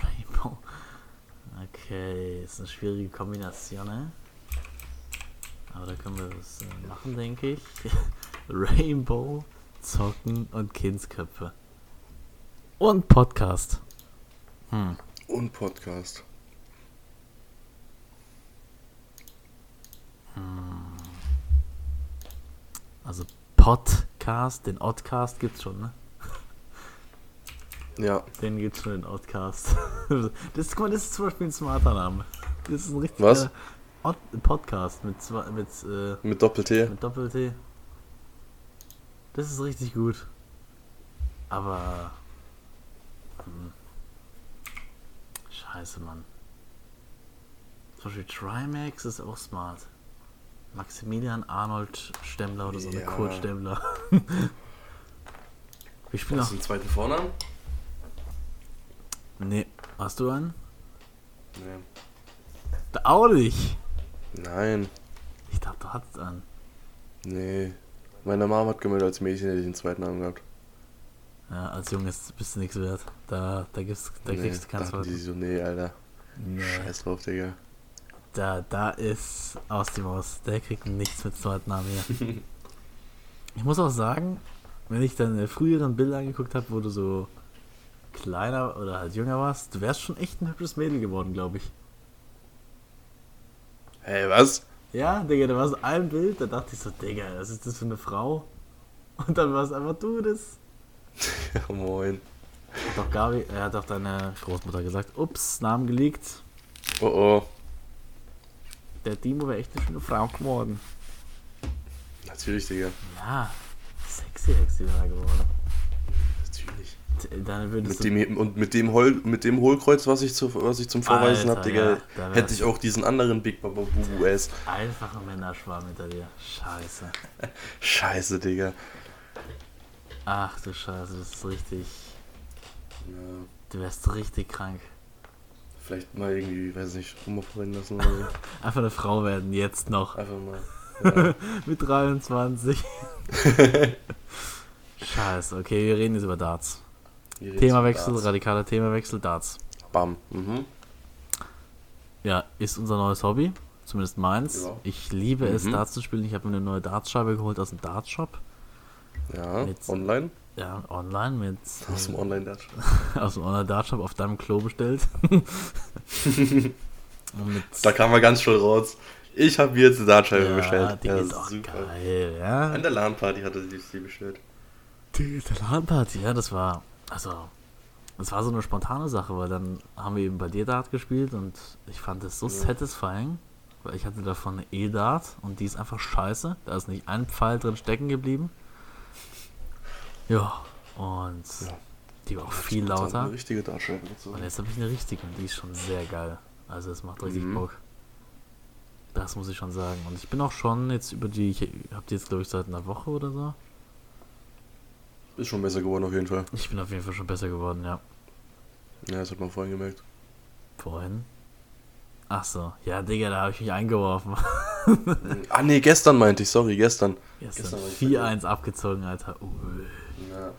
Rainbow. Okay, ist eine schwierige Kombination, ne? Aber da können wir das äh, machen, denke ich. Rainbow, zocken und Kindsköpfe. Und Podcast. Hm. Und Podcast. Also Podcast, den Oddcast gibt's schon, ne? Ja. Den gibt's schon, den Oddcast. Das, guck mal, das ist zum Beispiel ein smarter Name. Das ist ein richtiger Was? Odd Podcast mit, zwei, mit, äh, Mit Doppel-T. mit Doppel-T. Das ist richtig gut. Aber. Hm. Scheiße, Mann. Zum Beispiel Trimax ist auch smart. Maximilian Arnold Stemmler oder so eine Ja. Kurt Stemmler. Wir spielen Hast du einen zweiten Vornamen? Nee, hast du einen? Nee. Da auch nicht. Nein. Ich dachte, du hattest einen. Nee. Meine Mama hat gemeldet, als Mädchen hätte ich einen zweiten Namen gehabt. Ja, als Junges bist du nichts wert. Da, da gibt's, da nee, kriegst du keinen dachten die zweiten. so, nee, Alter. Nee. Scheiß drauf, Digga. Da, da ist aus die Maus. Der kriegt nichts mit zweiten Namen hier. ich muss auch sagen, wenn ich deine früheren Bilder angeguckt habe, wo du so kleiner oder halt jünger warst, du wärst schon echt ein hübsches Mädel geworden, glaube ich. Hey, was? Ja, Digga, da war so ein Bild, da dachte ich so, Digga, was ist das für eine Frau? Und dann war es einfach du das. Ja, moin. Hat doch Gabi, er hat auch deine Großmutter gesagt, ups, Namen geleakt. Oh oh. Der Timo wäre echt eine schöne Frau geworden. Natürlich, Digga. Ja, sexy wäre er geworden. Natürlich. Dann würdest Mit dem, und mit dem, Hol, mit dem Hohlkreuz, was ich, zu, was ich zum Vorweisen habe, Digga, ja, hätte ich auch diesen anderen Big Baba Bubu Ass. Einfacher Männerschwarm hinter dir. Scheiße. Scheiße, Digga. Ach du Scheiße, das ist richtig. Ja, Du wärst richtig krank. Vielleicht mal irgendwie, weiß nicht, rumoperieren lassen oder so. Einfach eine Frau werden, jetzt noch. Einfach mal. Ja. Mit 23. Scheiße, okay, wir reden jetzt über Darts. Themawechsel, Darts. radikaler Themawechsel, Darts. Bam. Mhm. Ja, ist unser neues Hobby. Zumindest meins. Ja. Ich liebe es, Mhm. Darts zu spielen. Ich habe mir eine neue Dartscheibe geholt aus dem Dartshop. Ja, Jetzt- online. Ja, online mit Aus dem Online-Dutch. aus dem Online Dartshop auf deinem Klo bestellt. Da kam man ganz schön raus. Ich habe mir jetzt eine Dartscheibe ja, bestellt. die Ja, ist auch super. geil, ja. An der LAN-Party hatte sie sie bestellt. Die Talanparty, ja, das war, also, das war so eine spontane Sache, weil dann haben wir eben bei dir Dart gespielt und ich fand es so Ja. satisfying, weil ich hatte davon eine E-Dart und die ist einfach scheiße. Da ist nicht ein Pfeil drin stecken geblieben. Ja, und Ja. die war auch viel lauter. Eine richtige Dartscheibe dazu. Und jetzt habe ich eine richtige und die ist schon sehr geil. Also es macht richtig Mhm. Bock. Das muss ich schon sagen. Und ich bin auch schon jetzt über die, ich habe die jetzt glaube ich seit einer Woche oder so. Ist schon besser geworden auf jeden Fall. Ich bin auf jeden Fall schon besser geworden, ja. Ja, das hat man vorhin gemerkt. Vorhin. Ach so, ja, Digga, da habe ich mich eingeworfen. ah nee, gestern meinte ich, sorry, gestern. Gestern Gestern war ich 4-1 abgezogen, Alter. Uh. Ja.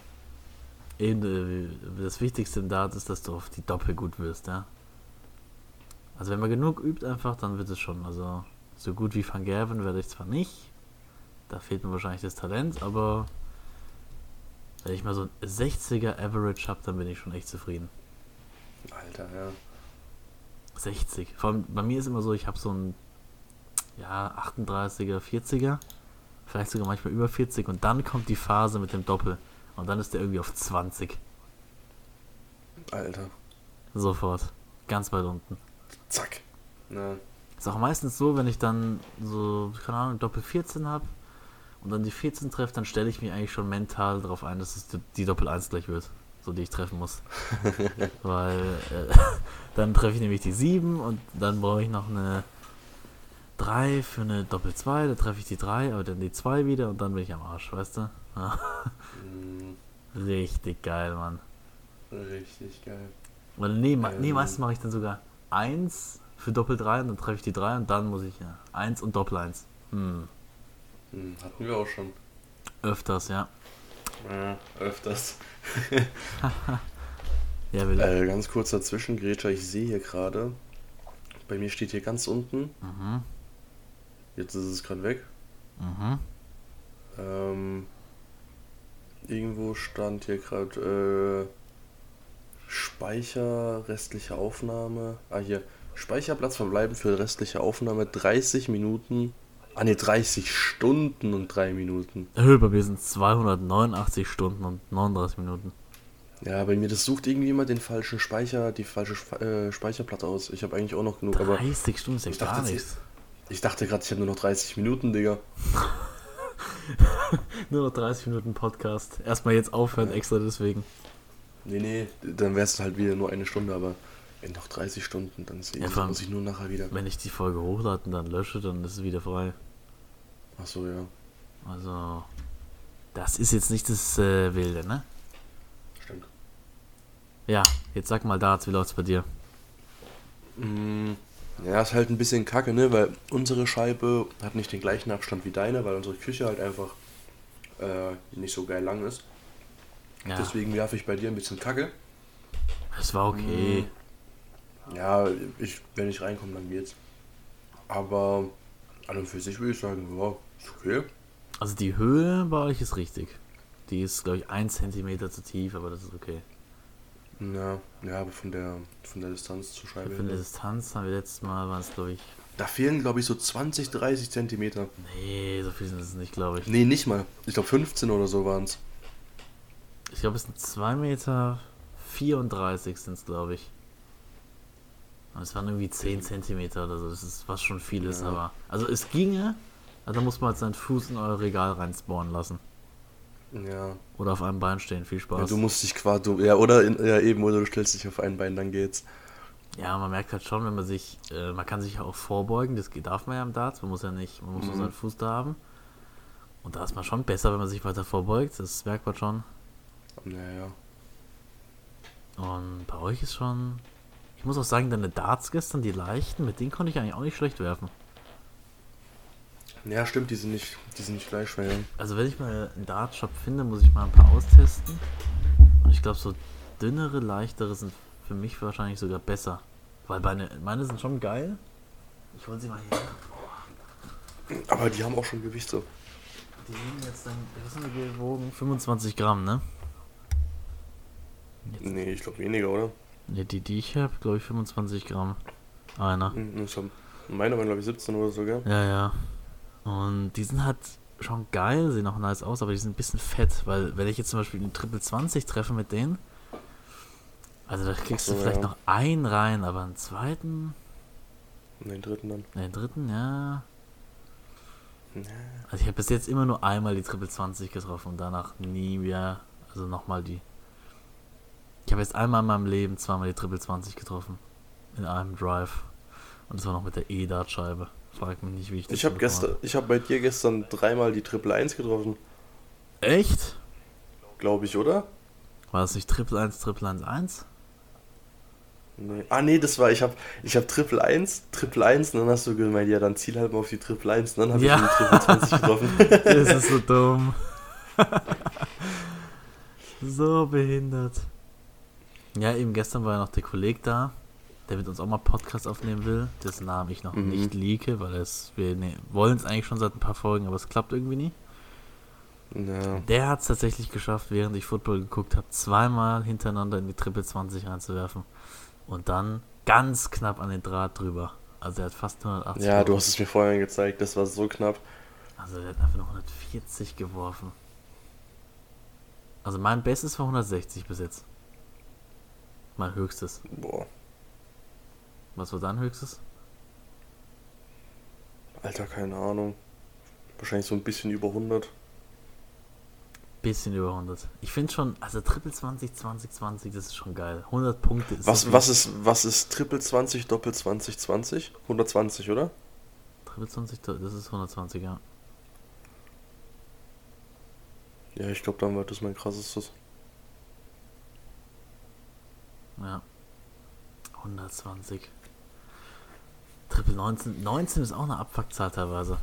Eben, äh, das Wichtigste im Dart ist, dass du auf die Doppel gut wirst, ja. Also wenn man genug übt einfach, dann wird es schon. Also so gut wie Van Gerven werde ich zwar nicht. Da fehlt mir wahrscheinlich das Talent, aber wenn ich mal so ein 60er Average habe, dann bin ich schon echt zufrieden. Alter, ja. 60. Vor allem bei mir ist immer so, ich habe so ein ja, 38er, 40er, vielleicht sogar manchmal über 40 und dann kommt die Phase mit dem Doppel und dann ist der irgendwie auf 20. Alter. Sofort. Ganz weit unten. Zack. Na, Ist auch meistens so, wenn ich dann so, keine Ahnung, Doppel 14 habe und dann die 14 treffe, dann stelle ich mich eigentlich schon mental darauf ein, dass es die- Doppel 1 gleich wird. So die ich treffen muss. Weil äh, dann treffe ich nämlich die 7 und dann brauche ich noch eine 3 für eine Doppel 2, da treffe ich die 3, aber dann die 2 wieder und dann bin ich am Arsch, weißt du? Ja, richtig geil, Mann. richtig geil. Oder nee, me nee Ähm. meistens mache ich dann sogar 1 für Doppel 3 und dann treffe ich die 3 und dann muss ich ja 1 und Doppel 1. Hm, Hm, hatten wir auch schon. öfters, ja. Ja, öfters. Ja, will Äh, ganz kurz dazwischen, Greta, ich sehe hier gerade, bei mir steht hier ganz unten, Mhm, jetzt ist es gerade weg, mhm. ähm, irgendwo stand hier gerade, äh, Speicher, restliche Aufnahme, ah hier, Speicherplatz verbleiben für restliche Aufnahme 30 Minuten, ah ne, 30 Stunden und 3 Minuten. Hö, bei mir sind 289 Stunden und 39 Minuten. Ja, bei mir, das sucht irgendwie immer den falschen Speicher, die falsche äh, Speicherplatte aus. Ich habe eigentlich auch noch genug, aber 30 Stunden ist ja ich dachte, gar nichts. ich dachte gerade, ich habe nur noch 30 Minuten, Digga. Nur noch 30 Minuten Podcast. Erstmal jetzt aufhören, Ja. extra deswegen. Nee, nee, dann wäre es halt wieder nur eine Stunde, aber wenn noch 30 Stunden, dann ist Ja, allem- muss ich nur nachher wieder. Wenn ich die Folge hochlade und dann lösche, dann ist es wieder frei. Achso, ja, Also, das ist jetzt nicht das äh, Wilde, ne? stimmt. Ja, jetzt sag mal Darts, wie läuft's bei dir? Mm, Ja, ist halt ein bisschen kacke, ne, weil unsere Scheibe hat nicht den gleichen Abstand wie deine, weil unsere Küche halt einfach äh, nicht so geil lang ist. Ja, Deswegen werfe ich bei dir ein bisschen kacke. es war okay. Ja, ich, wenn ich reinkomme, dann geht's. Aber an und für sich würde ich sagen, ja, ist okay. Also die Höhe bei euch ist richtig. Die ist, glaube ich, 1 cm zu tief, aber das ist okay. Ja, ja, aber von der, von der Distanz zur Scheibe. Eine hin. Distanz haben wir letztes Mal, waren es, glaube ich, Da fehlen, glaube ich, so 20, 30 Zentimeter. nee, so viel sind es nicht, glaube ich. Nee, nicht mal. Ich glaube 15 oder so waren es. Ich glaube, es sind 2 Meter 34 sind es, glaube ich. Und es waren irgendwie 10 Zentimeter oder so. Das ist was schon viel ist, Ja. aber. Also es ginge, aber da muss man halt seinen Fuß in euer Regal reinspawnen lassen. Ja. Oder auf einem Bein stehen. Viel ja. Spaß. Du musst dich quasi, ja, oder in, ja, eben, oder du stellst dich auf ein Bein, dann geht's. Ja, man merkt halt schon, wenn man sich, äh, man kann sich ja auch vorbeugen, das darf man ja im Darts, man muss ja nicht, man muss nur Mhm. seinen Fuß da haben. Und da ist man schon besser, wenn man sich weiter vorbeugt, das merkt man schon. Naja. Und bei euch ist schon, ich muss auch sagen, deine Darts gestern, die leichten, mit denen konnte ich eigentlich auch nicht schlecht werfen. Ja, stimmt, die sind nicht, die sind nicht gleich schwer. Also wenn ich mal einen Dart-Shop finde, muss ich mal ein paar austesten. Und ich glaube, so dünnere, leichtere sind für mich wahrscheinlich sogar besser. Weil meine, meine sind schon geil. Ich hol sie mal her. Aber die haben auch schon Gewicht so. Die wiegen jetzt dann, was sind die gewogen? 25 Gramm, ne? Nee, ich glaube weniger, oder? Ne, die, die ich habe, glaube ich 25 Gramm. Einer. Hm, Ich hab, meine waren, glaube ich, 17 oder so, gell? Ja, ja. Und die sind halt schon geil, sehen auch nice aus, aber die sind ein bisschen fett, weil wenn ich jetzt zum Beispiel einen Triple 20 treffe mit denen, also da kriegst Ach du so, vielleicht ja. noch einen rein, aber einen zweiten, den dritten dann. den dritten, ja. Ja. Also ich habe bis jetzt immer nur einmal die Triple 20 getroffen und danach nie mehr, also nochmal die. Ich habe jetzt einmal in meinem Leben zweimal die Triple 20 getroffen. In einem Drive. Und das war noch mit der E-Dart-Scheibe. Frag mich nicht, wie ich das Ich habe gestern, ich habe bei dir gestern dreimal die Triple 1 getroffen. Echt? glaube ich, oder? War das nicht Triple 1, Triple 1, 1? Nee. Ah, nee, das war, ich habe ich hab Triple 1, Triple 1 und dann hast du gemeint, ja, dann ziel halt mal auf die Triple 1 und dann habe Ja. ich die Triple 20 getroffen. Das ist so dumm. so behindert. Ja, eben gestern war ja noch der Kollege da, der mit uns auch mal Podcast aufnehmen will, dessen Namen ich noch Mhm. nicht leake, weil es, wir ne, wollen es eigentlich schon seit ein paar Folgen, aber es klappt irgendwie nie. ja. Der hat es tatsächlich geschafft, während ich Football geguckt habe, zweimal hintereinander in die Triple 20 reinzuwerfen. Und dann ganz knapp an den Draht drüber. Also er hat fast 180 ja, du hast es mir vorhin gezeigt, das war so knapp. Also er hat einfach nur 140 geworfen. Also mein Bestes war 160 bis jetzt. Mein höchstes. Boah, Was war dein höchstes? Alter, keine Ahnung. Wahrscheinlich so ein bisschen über 100. Bisschen über 100. Ich finde schon, also Triple 20, 20, 20, das ist schon geil. 100 Punkte ist Was, was ist, was ist Triple 20, Doppel 20, 20? 120, oder? Triple 20, das ist 120, ja. Ja, ich glaube, dann war das mein krassestes. Ja. 120. Triple 19. 19 ist auch eine Abfuckzahl teilweise.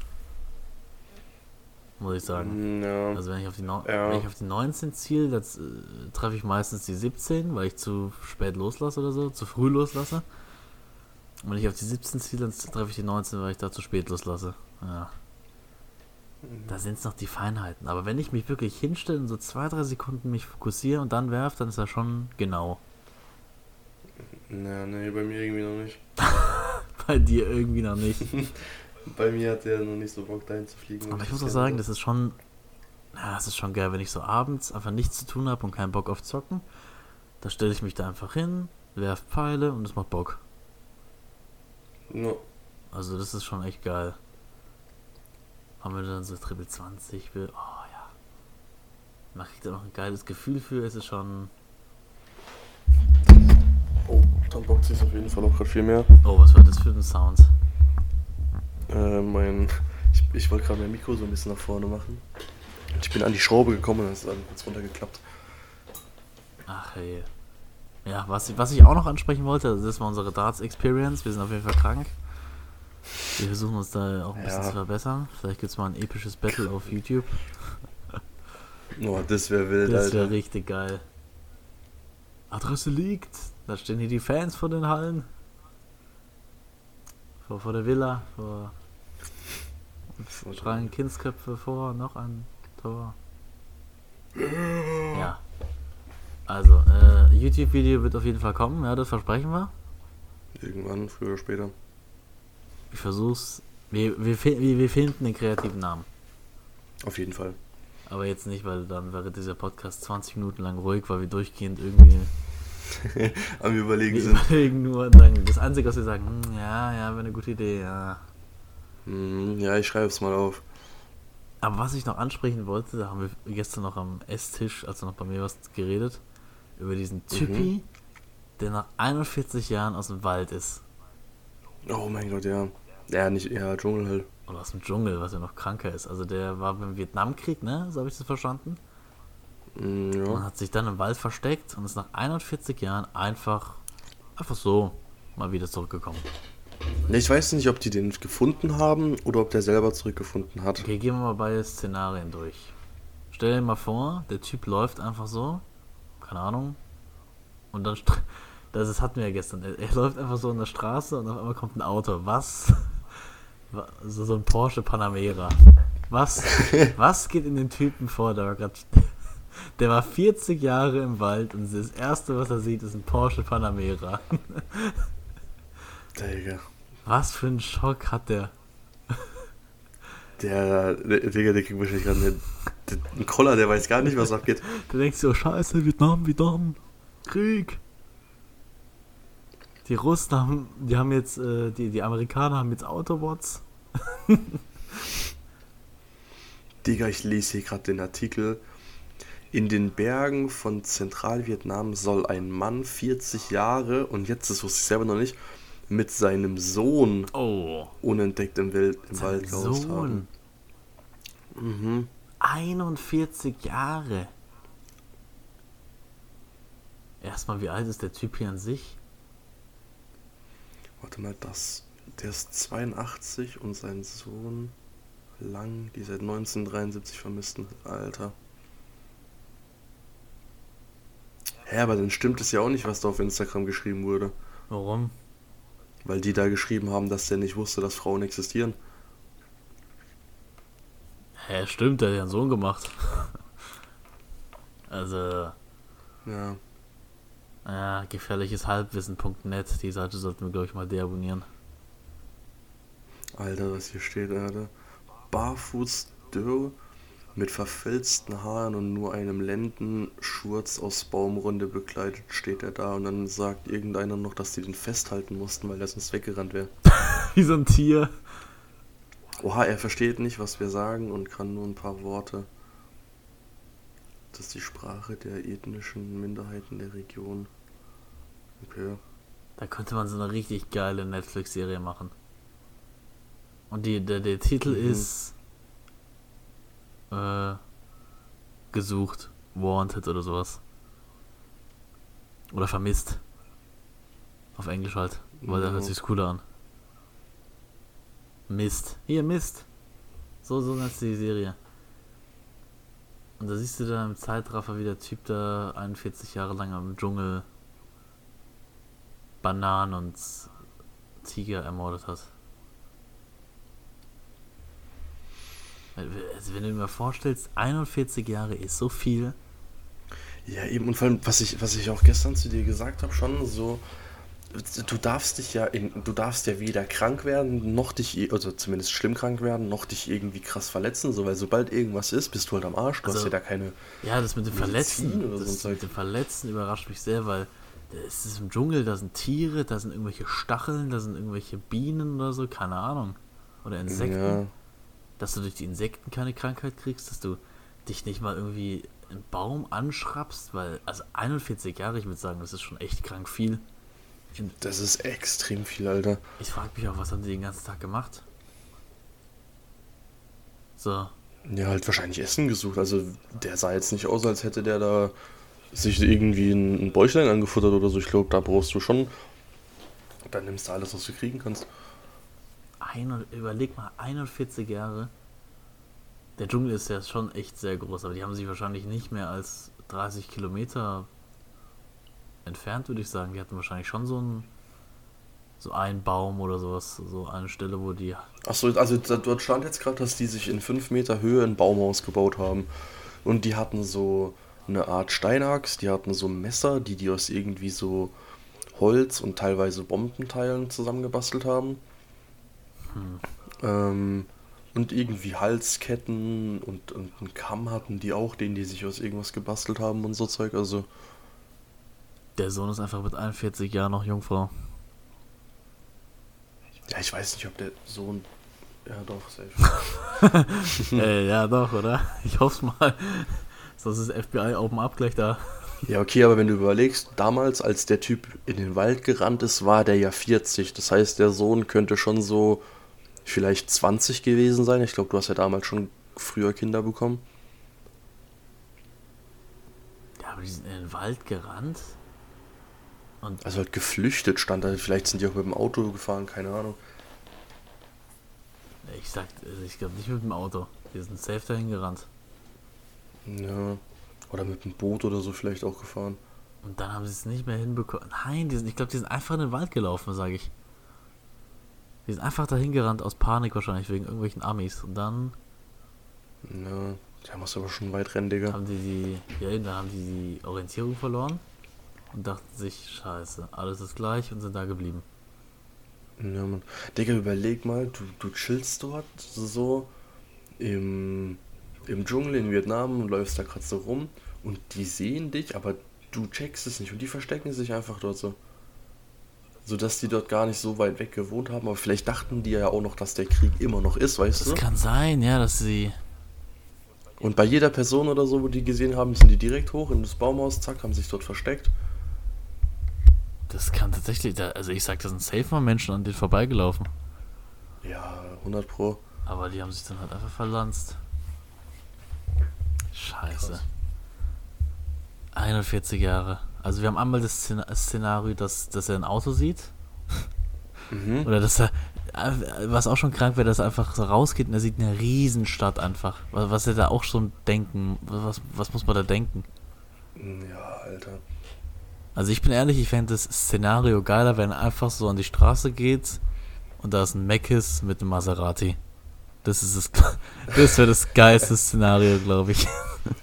Muss ich sagen. Mm, Ja. Also wenn ich auf die, Neu- Ja. wenn ich auf die 19 ziele, dann äh, treffe ich meistens die 17, weil ich zu spät loslasse oder so, zu früh loslasse. Und wenn ich auf die 17 ziele, dann treffe ich die 19, weil ich da zu spät loslasse. Ja. Da sind es noch die Feinheiten. Aber wenn ich mich wirklich hinstelle und so zwei, drei Sekunden mich fokussiere und dann werfe, dann ist das schon genau. Na, nee, bei mir irgendwie noch nicht. Bei dir irgendwie noch nicht. Bei mir hat der noch nicht so Bock dahin zu fliegen. Aber ich muss auch sagen, das ist schon. Ja, es ist schon geil, wenn ich so abends einfach nichts zu tun habe und keinen Bock auf Zocken. Da stelle ich mich da einfach hin, werf Pfeile und es macht Bock. No. Also das ist schon echt geil. Haben wir dann so Triple 20 will. Oh ja. Man kriegt da noch ein geiles Gefühl für, es ist schon. Bockt sich auf jeden Fall auch gerade viel mehr. Oh, was war das für ein Sound? Äh, mein. Ich, ich wollte gerade mein Mikro so ein bisschen nach vorne machen. Und ich bin an die Schraube gekommen und dann ist dann kurz runtergeklappt. Ach hey. Ja, was, ich- was ich auch noch ansprechen wollte, also das war unsere Darts Experience. Wir sind auf jeden Fall krank. Wir versuchen uns da auch ein bisschen Ja. zu verbessern. Vielleicht gibt es mal ein episches Battle auf YouTube. Oh, das wäre wild, Das wäre richtig geil. Adresse liegt. Da stehen hier die Fans vor den Hallen. Vor, vor der Villa. Vor schreien Kindsköpfe vor. Noch ein Tor. Ja. Also, äh, YouTube-Video wird auf jeden Fall kommen. Ja, das versprechen wir. Irgendwann, früher oder später. Ich versuch's. Wir, wir, wir finden den kreativen Namen. Auf jeden Fall. Aber jetzt nicht, weil dann wäre dieser Podcast 20 Minuten lang ruhig, weil wir durchgehend irgendwie Am Überlegen Wir sind. überlegen nur und dann das Einzige, was wir sagen, hm, ja, ja, wäre eine gute Idee, ja. Hm, ja, ich schreibe es mal auf. Aber was ich noch ansprechen wollte, da haben wir gestern noch am Esstisch, als du noch bei mir was geredet, über diesen Typi, der nach 41 Jahren aus dem Wald ist. Oh mein Gott, ja. Ja, nicht eher Dschungel halt. Oder aus dem Dschungel, was ja noch kranker ist. Also der war beim Vietnamkrieg, ne? So habe ich das verstanden. Mm, Und Ja. hat sich dann im Wald versteckt und ist nach 41 Jahren einfach, einfach so mal wieder zurückgekommen. Ich weiß nicht, ob die den gefunden haben oder ob der selber zurückgefunden hat. Okay, gehen wir mal beide Szenarien durch. Stell dir mal vor, der Typ läuft einfach so, keine Ahnung, und dann, das ist, hatten wir ja gestern, er, er läuft einfach so in der Straße und auf einmal kommt ein Auto. Was? Wa- So, so ein Porsche Panamera. Was? Was geht in den Typen vor, der war grad, der war 40 Jahre im Wald und das erste, was er sieht, ist ein Porsche Panamera. Digga. Was für einen Schock hat der? Der, der Digga, der kriegt wahrscheinlich gerade einen, Koller, der weiß gar nicht, was abgeht. Du denkst so, scheiße, Vietnam, Vietnam, Krieg. Die Russen haben, die haben jetzt, äh, die, die Amerikaner haben jetzt Autobots. Digga, ich lese hier gerade den Artikel. In den Bergen von Zentralvietnam soll ein Mann 40 Jahre, und jetzt, das wusste ich selber noch nicht, mit seinem Sohn Oh, unentdeckt im, Welt, im Wald gehaust haben. Mhm. 41 Jahre. Erstmal, wie alt ist der Typ hier an sich? Warte mal, das. Der ist 82 und sein Sohn lang, die seit 1973 vermissten. Alter. Hä, aber dann stimmt es ja auch nicht, was da auf Instagram geschrieben wurde. Warum? Weil die da geschrieben haben, dass der nicht wusste, dass Frauen existieren. Hä, stimmt, der hat ja einen Sohn gemacht. also, Ja. ja, gefährliches Halbwissen.net, die Seite sollten wir, glaube ich, mal deabonnieren. Alter, was hier steht, Alter. Barfuß dürr mit verfilzten Haaren und nur einem Lendenschurz aus Baumrunde bekleidet steht er da und dann sagt irgendeiner noch, dass die den festhalten mussten, weil er sonst weggerannt wäre. Wie so ein Tier. Oha, er versteht nicht, was wir sagen und kann nur ein paar Worte. Das ist die Sprache der ethnischen Minderheiten der Region. Okay. Da könnte man so eine richtig geile Netflix-Serie machen. Und die, der, der Titel Mhm. ist äh, gesucht, wanted oder sowas. Oder vermisst. Auf Englisch halt, weil da hört sich's cooler an. Mist. Hier, Mist. So, so nennt die Serie. Und da siehst du da im Zeitraffer, wie der Typ da 41 Jahre lang am Dschungel Bananen und Tiger ermordet hat. Also wenn du dir mal vorstellst, 41 Jahre ist so viel. Ja, eben, und vor allem, was ich, was ich auch gestern zu dir gesagt habe, schon so, du darfst dich ja in, du darfst ja weder krank werden, noch dich, also zumindest schlimm krank werden, noch dich irgendwie krass verletzen, so, weil sobald irgendwas ist, bist du halt am Arsch, du Also- hast ja da keine, Ja, das mit dem Medizin Verletzen, oder das mit dem Verletzen überrascht mich sehr, weil es ist im Dschungel, da sind Tiere, da sind irgendwelche Stacheln, da sind irgendwelche Bienen oder so, keine Ahnung. Oder Insekten. ja, Dass du durch die Insekten keine Krankheit kriegst, dass du dich nicht mal irgendwie einen Baum anschrappst, weil, also 41 Jahre, ich würde sagen, das ist schon echt krank viel. Und das ist extrem viel, Alter. ich frage mich auch, was haben die den ganzen Tag gemacht? So, Ja, halt wahrscheinlich Essen gesucht, also der sah jetzt nicht aus, als hätte der da sich irgendwie ein, ein Bäuchlein angefuttert oder so, ich glaube, da brauchst du schon, dann nimmst du alles, was du kriegen kannst. Ein, überleg mal, 41 Jahre. Der Dschungel ist ja schon echt sehr groß, aber die haben sich wahrscheinlich nicht mehr als 30 Kilometer entfernt, würde ich sagen. Die hatten wahrscheinlich schon so ein so ein Baum oder sowas, so eine Stelle, wo die Achso, also dort stand jetzt gerade, dass die sich in 5 Meter Höhe ein Baumhaus gebaut haben. Und die hatten so eine Art Steinaxt, die hatten so Messer, die die aus irgendwie so Holz und teilweise Bombenteilen zusammengebastelt haben. Ähm, und irgendwie Halsketten und, und einen Kamm hatten die auch, den die sich aus irgendwas gebastelt haben und so Zeug. Also, der Sohn ist einfach mit 41 Jahren noch Jungfrau. ja, ich weiß nicht, ob der Sohn Ja, doch, safe. äh, ja, doch, oder? Ich hoffe mal. Sonst ist FBI Open Up gleich da. Ja, okay, aber wenn du überlegst, damals, als der Typ in den Wald gerannt ist, war der ja 40. Das heißt, der Sohn könnte schon so vielleicht 20 gewesen sein. Ich glaube, du hast ja damals schon früher Kinder bekommen. Ja, aber die sind in den Wald gerannt. Und also halt geflüchtet stand da. Vielleicht sind die auch mit dem Auto gefahren, keine Ahnung. Ich sag, also ich glaube nicht mit dem Auto. Die sind safe dahin gerannt. Ja. Oder mit dem Boot oder so vielleicht auch gefahren. Und dann haben sie es nicht mehr hinbekommen. Nein, die sind, ich glaube, die sind einfach in den Wald gelaufen, sage ich. Die sind einfach dahin gerannt aus Panik wahrscheinlich wegen irgendwelchen Amis. Und dann. Ja, der muss aber schon weit rennen, Digga. Haben die die. Ja, dann haben die die Orientierung verloren und dachten sich, scheiße, alles ist gleich und sind da geblieben. Ja, Mann. Digga, überleg mal, du, du chillst dort so im, im Dschungel in Vietnam und läufst da gerade so rum und die sehen dich, aber du checkst es nicht und die verstecken sich einfach dort so. Sodass die dort gar nicht so weit weg gewohnt haben, aber vielleicht dachten die ja auch noch, dass der Krieg immer noch ist, weißt das du? Das kann sein, ja, dass sie. Und bei jeder Person oder so, wo die gesehen haben, sind die direkt hoch in das Baumhaus, zack, haben sich dort versteckt. Das kann tatsächlich, da, also ich sag, da sind safe mal Menschen an denen vorbeigelaufen. Ja, 100 Pro. Aber die haben sich dann halt einfach verlanzt. Scheiße. Krass. 41 Jahre. Also wir haben einmal das Szenario, dass, dass er ein Auto sieht. Mhm. Oder dass er, was auch schon krank wäre, dass er einfach so rausgeht und er sieht eine Riesenstadt einfach. Was, was er da auch schon denken, was, was muss man da denken? Ja, Alter. Also ich bin ehrlich, ich fände das Szenario geiler, wenn er einfach so an die Straße geht und da ist ein Meckes mit einem Maserati. Das ist das, das wäre das geilste Szenario, glaube ich.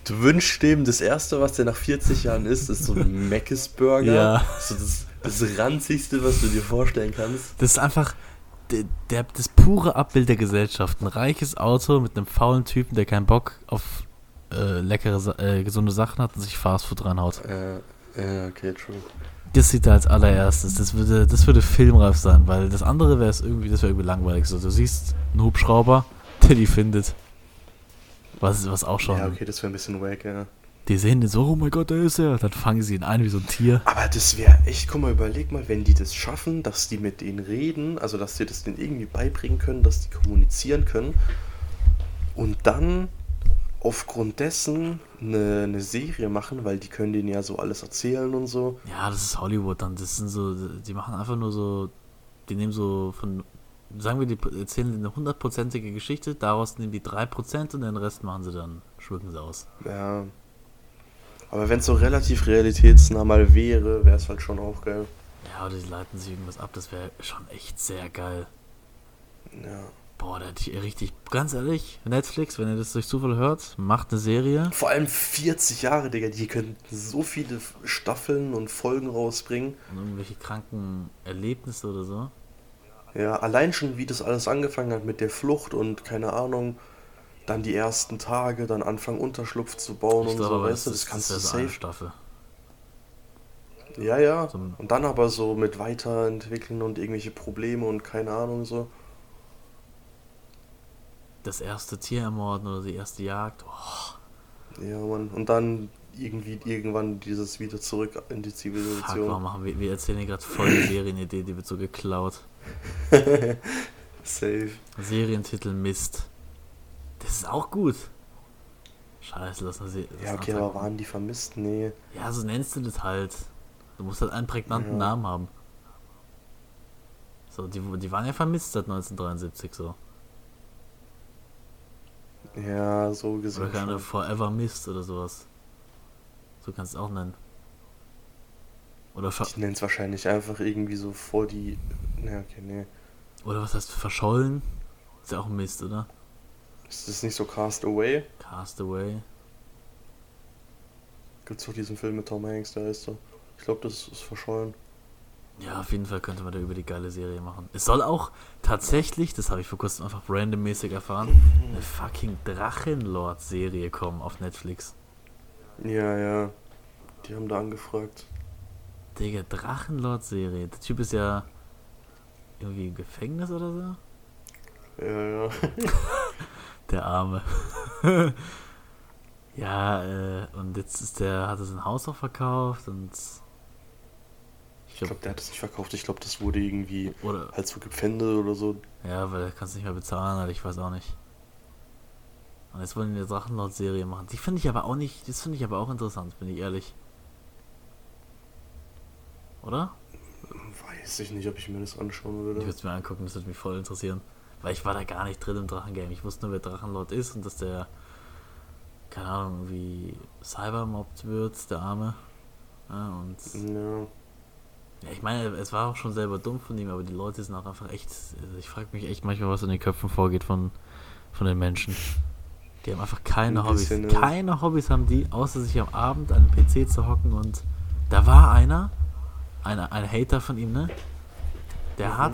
Du wünschst dem, das erste, was der nach 40 Jahren isst, ist so ein Meckes Burger. Ja. So das, das ranzigste, was du dir vorstellen kannst. Das ist einfach der, der, das pure Abbild der Gesellschaft. Ein reiches Auto mit einem faulen Typen, der keinen Bock auf äh, leckere, äh, gesunde Sachen hat und sich Fastfood reinhaut. Äh, ja, okay, true. Das sieht er als allererstes. Das würde, das würde filmreif sein, weil das andere wäre es irgendwie, das wäre irgendwie langweilig. So, du siehst einen Hubschrauber, der die findet. Was, was auch schon. Ja, okay, das wäre ein bisschen wack, ja. Die sehen den so, oh mein Gott, da ist er. Dann fangen sie ihn ein wie so ein Tier. Aber das wäre echt, guck mal, überleg mal, wenn die das schaffen, dass die mit denen reden, also dass die das denen irgendwie beibringen können, dass die kommunizieren können. Und dann aufgrund dessen eine, eine Serie machen, weil die können denen ja so alles erzählen und so. Ja, das ist Hollywood dann. Das sind so, die machen einfach nur so, die nehmen so von, sagen wir, die erzählen eine hundertprozentige Geschichte, daraus nehmen die drei Prozent und den Rest machen sie dann, schmücken sie aus. Ja. Aber wenn es so relativ realitätsnah mal wäre, wäre es halt schon auch geil. Ja, oder die leiten sich irgendwas ab, das wäre schon echt sehr geil. Ja. Boah, da hätte ich richtig, ganz ehrlich, Netflix, wenn ihr das durch Zufall hört, macht eine Serie. Vor allem 40 Jahre, Digga, die können so viele Staffeln und Folgen rausbringen. Und irgendwelche kranken Erlebnisse oder so. Ja, allein schon, wie das alles angefangen hat mit der Flucht und keine Ahnung, dann die ersten Tage, dann anfangen Unterschlupf zu bauen ich und glaube, so, weißt du, das kannst du safe. Staffel. Ja, ja. Und dann aber so mit weiterentwickeln und irgendwelche Probleme und keine Ahnung so das erste Tier ermorden oder die erste Jagd. Oh. Ja, Mann. Und dann irgendwie irgendwann dieses wieder zurück in die Zivilisation. Fuck, warum machen wir, wir erzählen hier gerade voll die Serienidee, die wird so geklaut. Safe. Serientitel Mist. Das ist auch gut. Scheiße, lass mal sehen. Ja, okay, aber waren die vermisst? Nee. Ja, so nennst du das halt. Du musst halt einen prägnanten ja. Namen haben. So, die, die waren ja vermisst seit 1973 so. Ja, so gesehen. Oder keine Forever Mist oder sowas. So kannst du es auch nennen. Oder Ich nenne es wahrscheinlich einfach irgendwie so vor die. Ne, okay, nee. Oder was heißt verschollen? Ist ja auch ein Mist, oder? Ist das nicht so Cast Away? Cast Away. Gibt's doch diesen Film mit Tom Hanks, da ist so. Ich glaube, das ist verschollen. Ja, auf jeden Fall könnte man da über die geile Serie machen. Es soll auch tatsächlich, das habe ich vor kurzem einfach randommäßig erfahren, eine fucking Drachenlord-Serie kommen auf Netflix. Ja, ja. Die haben da angefragt. Digga, Drachenlord-Serie. Der Typ ist ja irgendwie im Gefängnis oder so? Ja, ja. Der Arme. ja, äh, und jetzt ist der, hat er sein Haus auch verkauft und Ich glaube, der hat es nicht verkauft. Ich glaube, das wurde irgendwie oder halt so gepfändet oder so. ja, weil er kann es nicht mehr bezahlen, halt, ich weiß auch nicht. Und jetzt wollen die eine Drachenlord-Serie machen. Die finde ich aber auch nicht, das finde ich aber auch interessant, bin ich ehrlich. Oder? Weiß ich nicht, ob ich mir das anschauen Ich würde. würde es mir angucken, das würde mich voll interessieren. Weil ich war da gar nicht drin im Drachengame. Ich wusste nur, wer Drachenlord ist und dass der, keine Ahnung, wie cybermobbt wird, der Arme. Ja, und Ja. ja, ich meine, es war auch schon selber dumm von ihm, aber die Leute sind auch einfach echt. Also ich frage mich echt manchmal, was in den Köpfen vorgeht von, von den Menschen. Die haben einfach keine Ein Hobbys. ja. Keine Hobbys haben die, außer sich am Abend an den PC zu hocken und da war einer, ein, ein Hater von ihm, ne? Der Mhm. hat,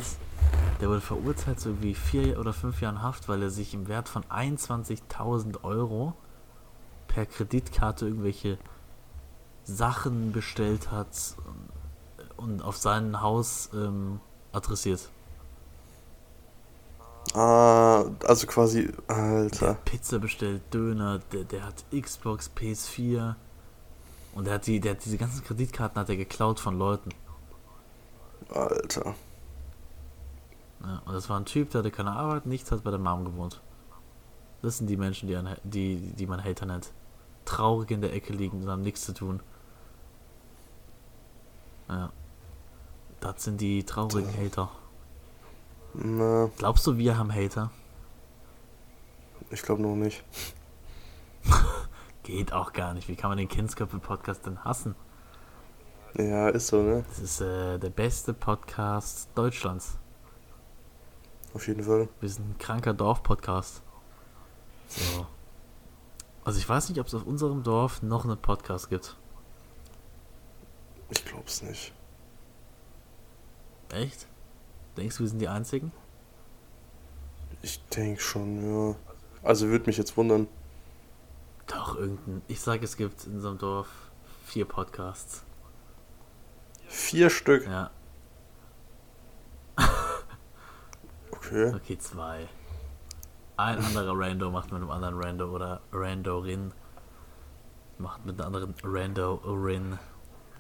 der wurde verurteilt zu irgendwie vier oder fünf Jahren Haft, weil er sich im Wert von 21.000 Euro per Kreditkarte irgendwelche Sachen bestellt hat und auf sein Haus ähm, adressiert. Ah, also quasi, Der Alter. hat Pizza bestellt, Döner, der, der hat Xbox, PS4 und der hat die, der hat diese ganzen Kreditkarten hat er geklaut von Leuten. Alter. Ja, und das war ein Typ, der hatte keine Arbeit, nichts, hat bei der Mom gewohnt. Das sind die Menschen, die, die, die man Hater nennt. Traurig in der Ecke liegen und haben nichts zu tun. Ja. Das sind die traurigen Hater. Na, Glaubst du, wir haben Hater? ich glaube noch nicht. Geht auch gar nicht. Wie kann man den Kindsköpfe-Podcast denn hassen? Ja, ist so, ne? Das ist äh, der beste Podcast Deutschlands. Auf jeden Fall. Wir sind ein kranker Dorf-Podcast. So. Also ich weiß nicht, ob es auf unserem Dorf noch einen Podcast gibt. Ich glaub's nicht. Echt? Denkst du, wir sind die Einzigen? Ich denke schon, ja. Also würde mich jetzt wundern. Doch, irgendein. Ich sag, es gibt in unserem Dorf vier Podcasts. Vier Stück. Ja, Okay. okay, zwei. Ein anderer Rando macht mit einem anderen Rando oder Randorin macht mit einer anderen Randorin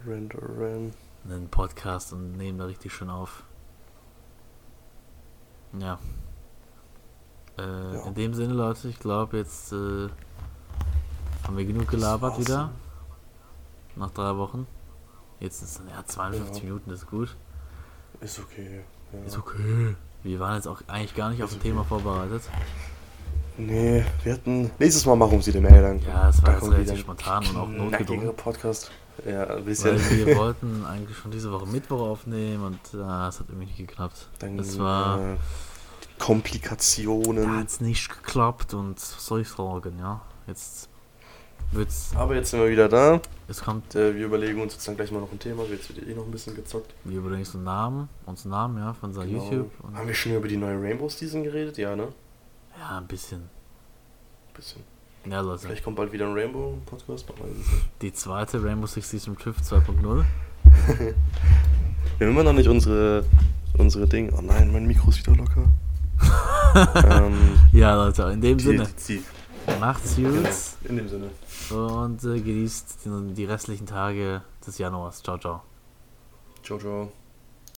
Rand Ran. einen Podcast und nehmen da richtig schön auf. Ja. Äh, Ja. In dem Sinne, Leute, ich glaube, jetzt äh, haben wir genug gelabert war's. wieder. Nach drei Wochen. Jetzt ist es ja 52 Ja. Minuten, das ist gut. Ist okay. Ja. Ist okay. Wir waren jetzt auch eigentlich gar nicht auf Ist ein okay. Thema vorbereitet. Nee, wir hatten. Nächstes Mal machen wir sie dem dann. Ja, es war Da jetzt relativ spontan und auch notgedrungen. Podcast. Ja, ein bisschen. Weil wir wollten eigentlich schon diese Woche Mittwoch aufnehmen und äh, es hat irgendwie nicht geklappt. Dann, es war. äh, Komplikationen. hat es nicht geklappt und soll ich sagen, ja. Jetzt wird's. Aber jetzt sind wir wieder da. Es kommt, Äh, wir überlegen uns jetzt dann gleich mal noch ein Thema. Jetzt wird eh noch ein bisschen gezockt. wir überlegen uns einen Namen, uns einen Namen, ja, von unserer Genau. YouTube. Haben wir schon über die neue Rainbow Season geredet? Ja, ne? ja, ein bisschen. Ein bisschen. Ja, Leute. Vielleicht kommt bald wieder ein Rainbow Podcast. Man weiß es nicht. Die zweite Rainbow Six Season TÜV 2.0. Wir haben immer noch nicht unsere, unsere Dinge. Oh nein, mein Mikro ist wieder locker. ähm, Ja, Leute, in dem die, Sinne. die, die, Macht's genau, gut in dem Sinne. und äh, genießt die, die restlichen Tage des Januars. Ciao, ciao. Ciao, ciao.